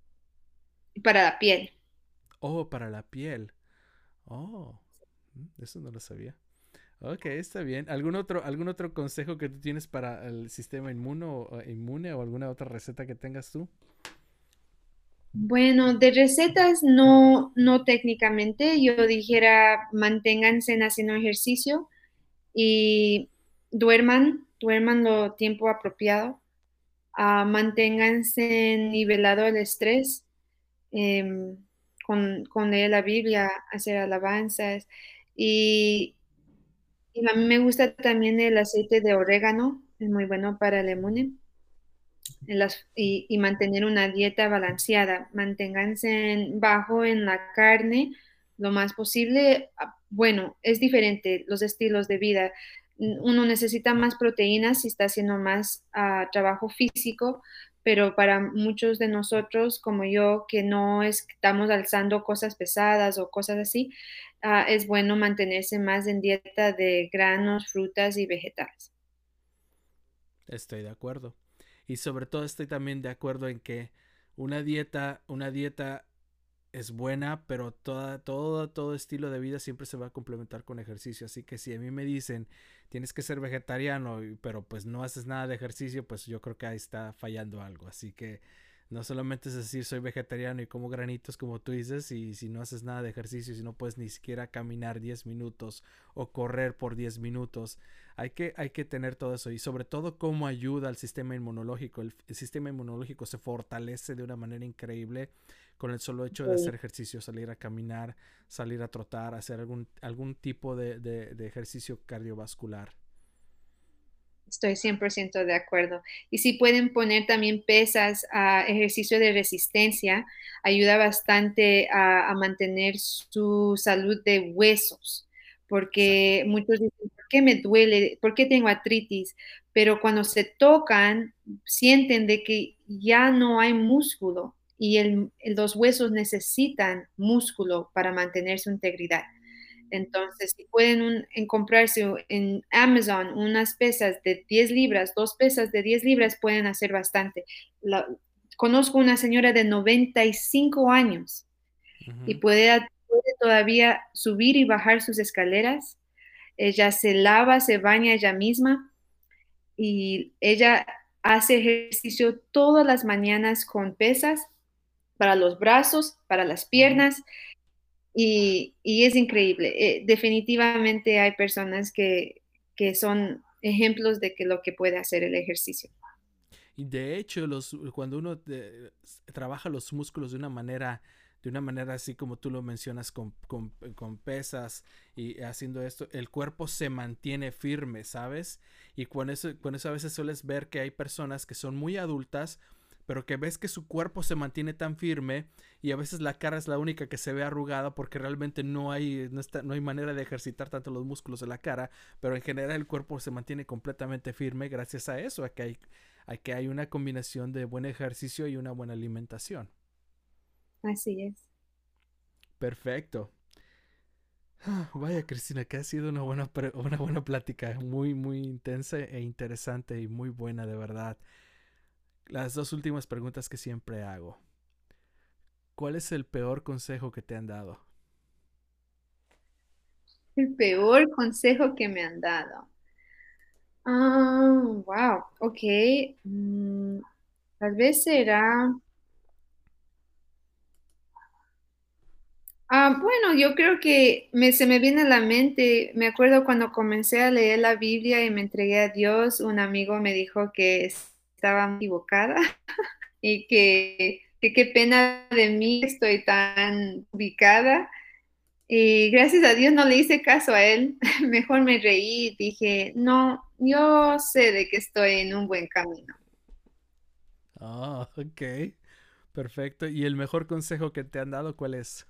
Y para la piel. Oh, para la piel. Oh. Mm, eso no lo sabía. Ok, está bien. ¿Algún otro, algún otro consejo que tú tienes para el sistema inmune o, inmune o alguna otra receta que tengas tú? Bueno, de recetas no, no técnicamente. Yo dijera manténganse haciendo ejercicio y duerman, duerman lo tiempo apropiado. Uh, manténganse nivelado el estrés, em, con, con leer la Biblia, hacer alabanzas y a mí me gusta también el aceite de orégano, es muy bueno para el inmune. y, mantener una dieta balanceada. Manténganse bajo en la carne lo más posible. Ah, bueno, es diferente los estilos de vida. Uno necesita más proteínas si está haciendo más uh, trabajo físico, pero para muchos de nosotros, como yo, que no estamos alzando cosas pesadas o cosas así, uh, es bueno mantenerse más en dieta de granos, frutas y vegetales. Estoy de acuerdo. Y sobre todo estoy también de acuerdo en que una dieta, una dieta es buena, pero toda, todo, todo estilo de vida siempre se va a complementar con ejercicio. Así que si a mí me dicen tienes que ser vegetariano, pero pues no haces nada de ejercicio, pues yo creo que ahí está fallando algo. Así que no solamente es decir soy vegetariano y como granitos como tú dices, y si no haces nada de ejercicio, si no puedes ni siquiera caminar 10 minutos o correr por 10 minutos, hay que, hay que tener todo eso y sobre todo cómo ayuda al sistema inmunológico. El, sistema inmunológico se fortalece de una manera increíble con el solo hecho de hacer ejercicio, salir a caminar, salir a trotar, hacer algún, algún tipo de, de ejercicio cardiovascular. Estoy 100% de acuerdo. Y si pueden poner también pesas a ejercicio de resistencia, ayuda bastante a, mantener su salud de huesos, porque muchos dicen, ¿por qué me duele? ¿Por qué tengo artritis? Pero cuando se tocan, sienten de que ya no hay músculo y los huesos necesitan músculo para mantener su integridad. Entonces, si pueden comprarse en Amazon unas pesas de 10 libras, dos pesas de 10 libras pueden hacer bastante. conozco una señora de 95 años y puede, todavía subir y bajar sus escaleras. Ella se lava, se baña ella misma y ella hace ejercicio todas las mañanas con pesas para los brazos, para las piernas. Y, es increíble. Eh, definitivamente hay personas que, son ejemplos de que lo que puede hacer el ejercicio. Y de hecho, los, cuando uno trabaja los músculos de una manera, de una manera así como tú lo mencionas con, con, pesas y haciendo esto, el cuerpo se mantiene firme, ¿sabes? Y con eso, con eso a veces sueles ver que hay personas que son muy adultas pero que ves que su cuerpo se mantiene tan firme y a veces la cara es la única que se ve arrugada porque realmente no hay, no, está, no hay manera de ejercitar tanto los músculos de la cara, pero en general el cuerpo se mantiene completamente firme gracias a eso, a que hay, a que hay una combinación de buen ejercicio y una buena alimentación. Así es. Perfecto. Ah, vaya, Cristina, que ha sido una buena, una buena plática, muy, muy intensa e interesante y muy buena, de verdad las dos últimas preguntas que siempre hago. ¿Cuál es el peor consejo que te han dado? El peor consejo que me han dado. Ah, wow, ok. Mm, tal vez será... Ah, bueno, yo creo que se me viene a la mente, me acuerdo cuando comencé a leer la Biblia y me entregué a Dios, un amigo me dijo que estaba equivocada [laughs] y que, qué pena de mí estoy tan ubicada. Y gracias a Dios no le hice caso a él. [laughs] Mejor me reí y dije, no, yo sé de que estoy en un buen camino. Ah, ok. Perfecto. ¿Y el mejor consejo que te han dado cuál es?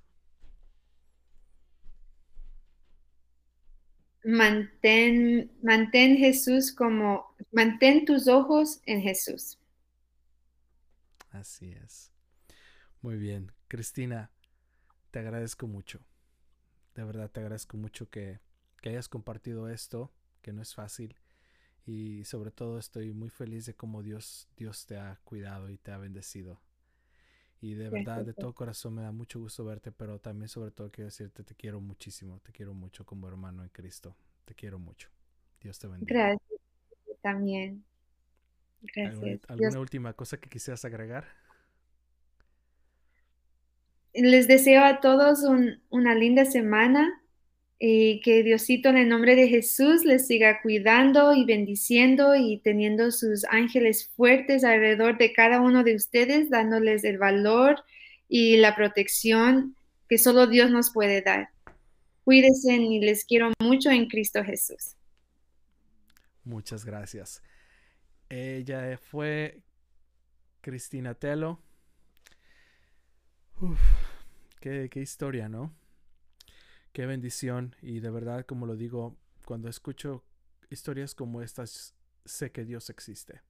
Mantén, mantén Jesús como, mantén tus ojos en Jesús. Así es. Muy bien. Cristina, te agradezco mucho. De verdad te agradezco mucho que, que hayas compartido esto, que no es fácil. Y sobre todo estoy muy feliz de cómo Dios, Dios te ha cuidado y te ha bendecido. Y de verdad, de todo corazón me da mucho gusto verte, pero también sobre todo quiero decirte, te quiero muchísimo, te quiero mucho como hermano en Cristo. Te quiero mucho. Dios te bendiga. Gracias. También. Gracias. ¿Alguna, última cosa que quisieras agregar? Les deseo a todos una linda semana y que Diosito en el nombre de Jesús les siga cuidando y bendiciendo y teniendo sus ángeles fuertes alrededor de cada uno de ustedes, dándoles el valor y la protección que solo Dios nos puede dar. Cuídense y les quiero mucho en Cristo Jesús. Muchas gracias. Ella fue Cristina Telo. qué, qué historia, ¿no? Qué bendición. Y de verdad, como lo digo, cuando escucho historias como estas, sé que Dios existe.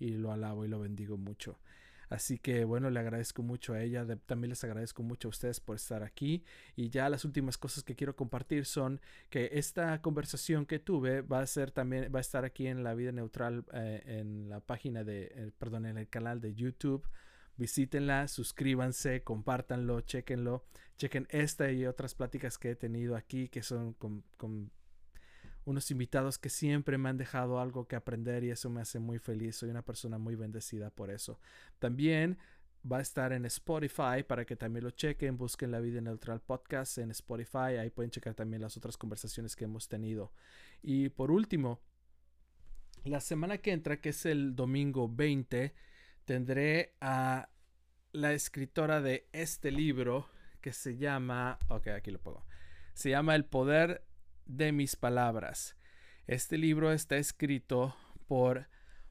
Y lo alabo y lo bendigo mucho. Así que bueno, le agradezco mucho a ella, también les agradezco mucho a ustedes por estar aquí. Y ya las últimas cosas que quiero compartir son que esta conversación que tuve va a ser también, va a estar aquí en la vida neutral, eh, en la página de, eh, perdón, en el canal de YouTube. Visítenla, suscríbanse, compártanlo, chequenlo, chequen esta y otras pláticas que he tenido aquí que son con, unos invitados que siempre me han dejado algo que aprender y eso me hace muy feliz. Soy una persona muy bendecida por eso. También va a estar en Spotify para que también lo chequen, busquen la vida neutral podcast en Spotify, ahí pueden checar también las otras conversaciones que hemos tenido. Y por último, la semana que entra, que es el domingo 20, tendré a la escritora de este libro que se llama, ok, aquí lo pongo, se llama El poder de mis palabras. Este libro está escrito por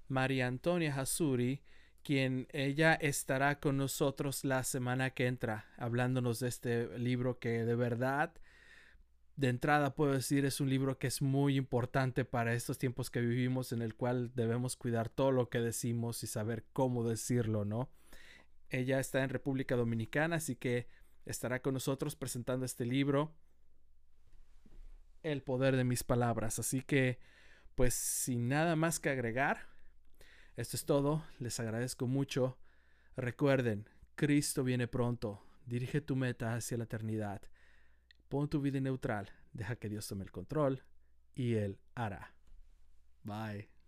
María Antonia Hasuri, quien ella estará con nosotros la semana que entra, hablándonos de este libro que de verdad, de entrada puedo decir, es un libro que es muy importante para estos tiempos que vivimos, en el cual debemos cuidar todo lo que decimos y saber cómo decirlo, ¿no? Ella está en República Dominicana, así que estará con nosotros presentando este libro el poder de mis palabras. Así que, pues sin nada más que agregar, esto es todo. Les agradezco mucho. Recuerden, Cristo viene pronto. Dirige tu meta hacia la eternidad. Pon tu vida neutral. Deja que Dios tome el control y Él hará. Bye.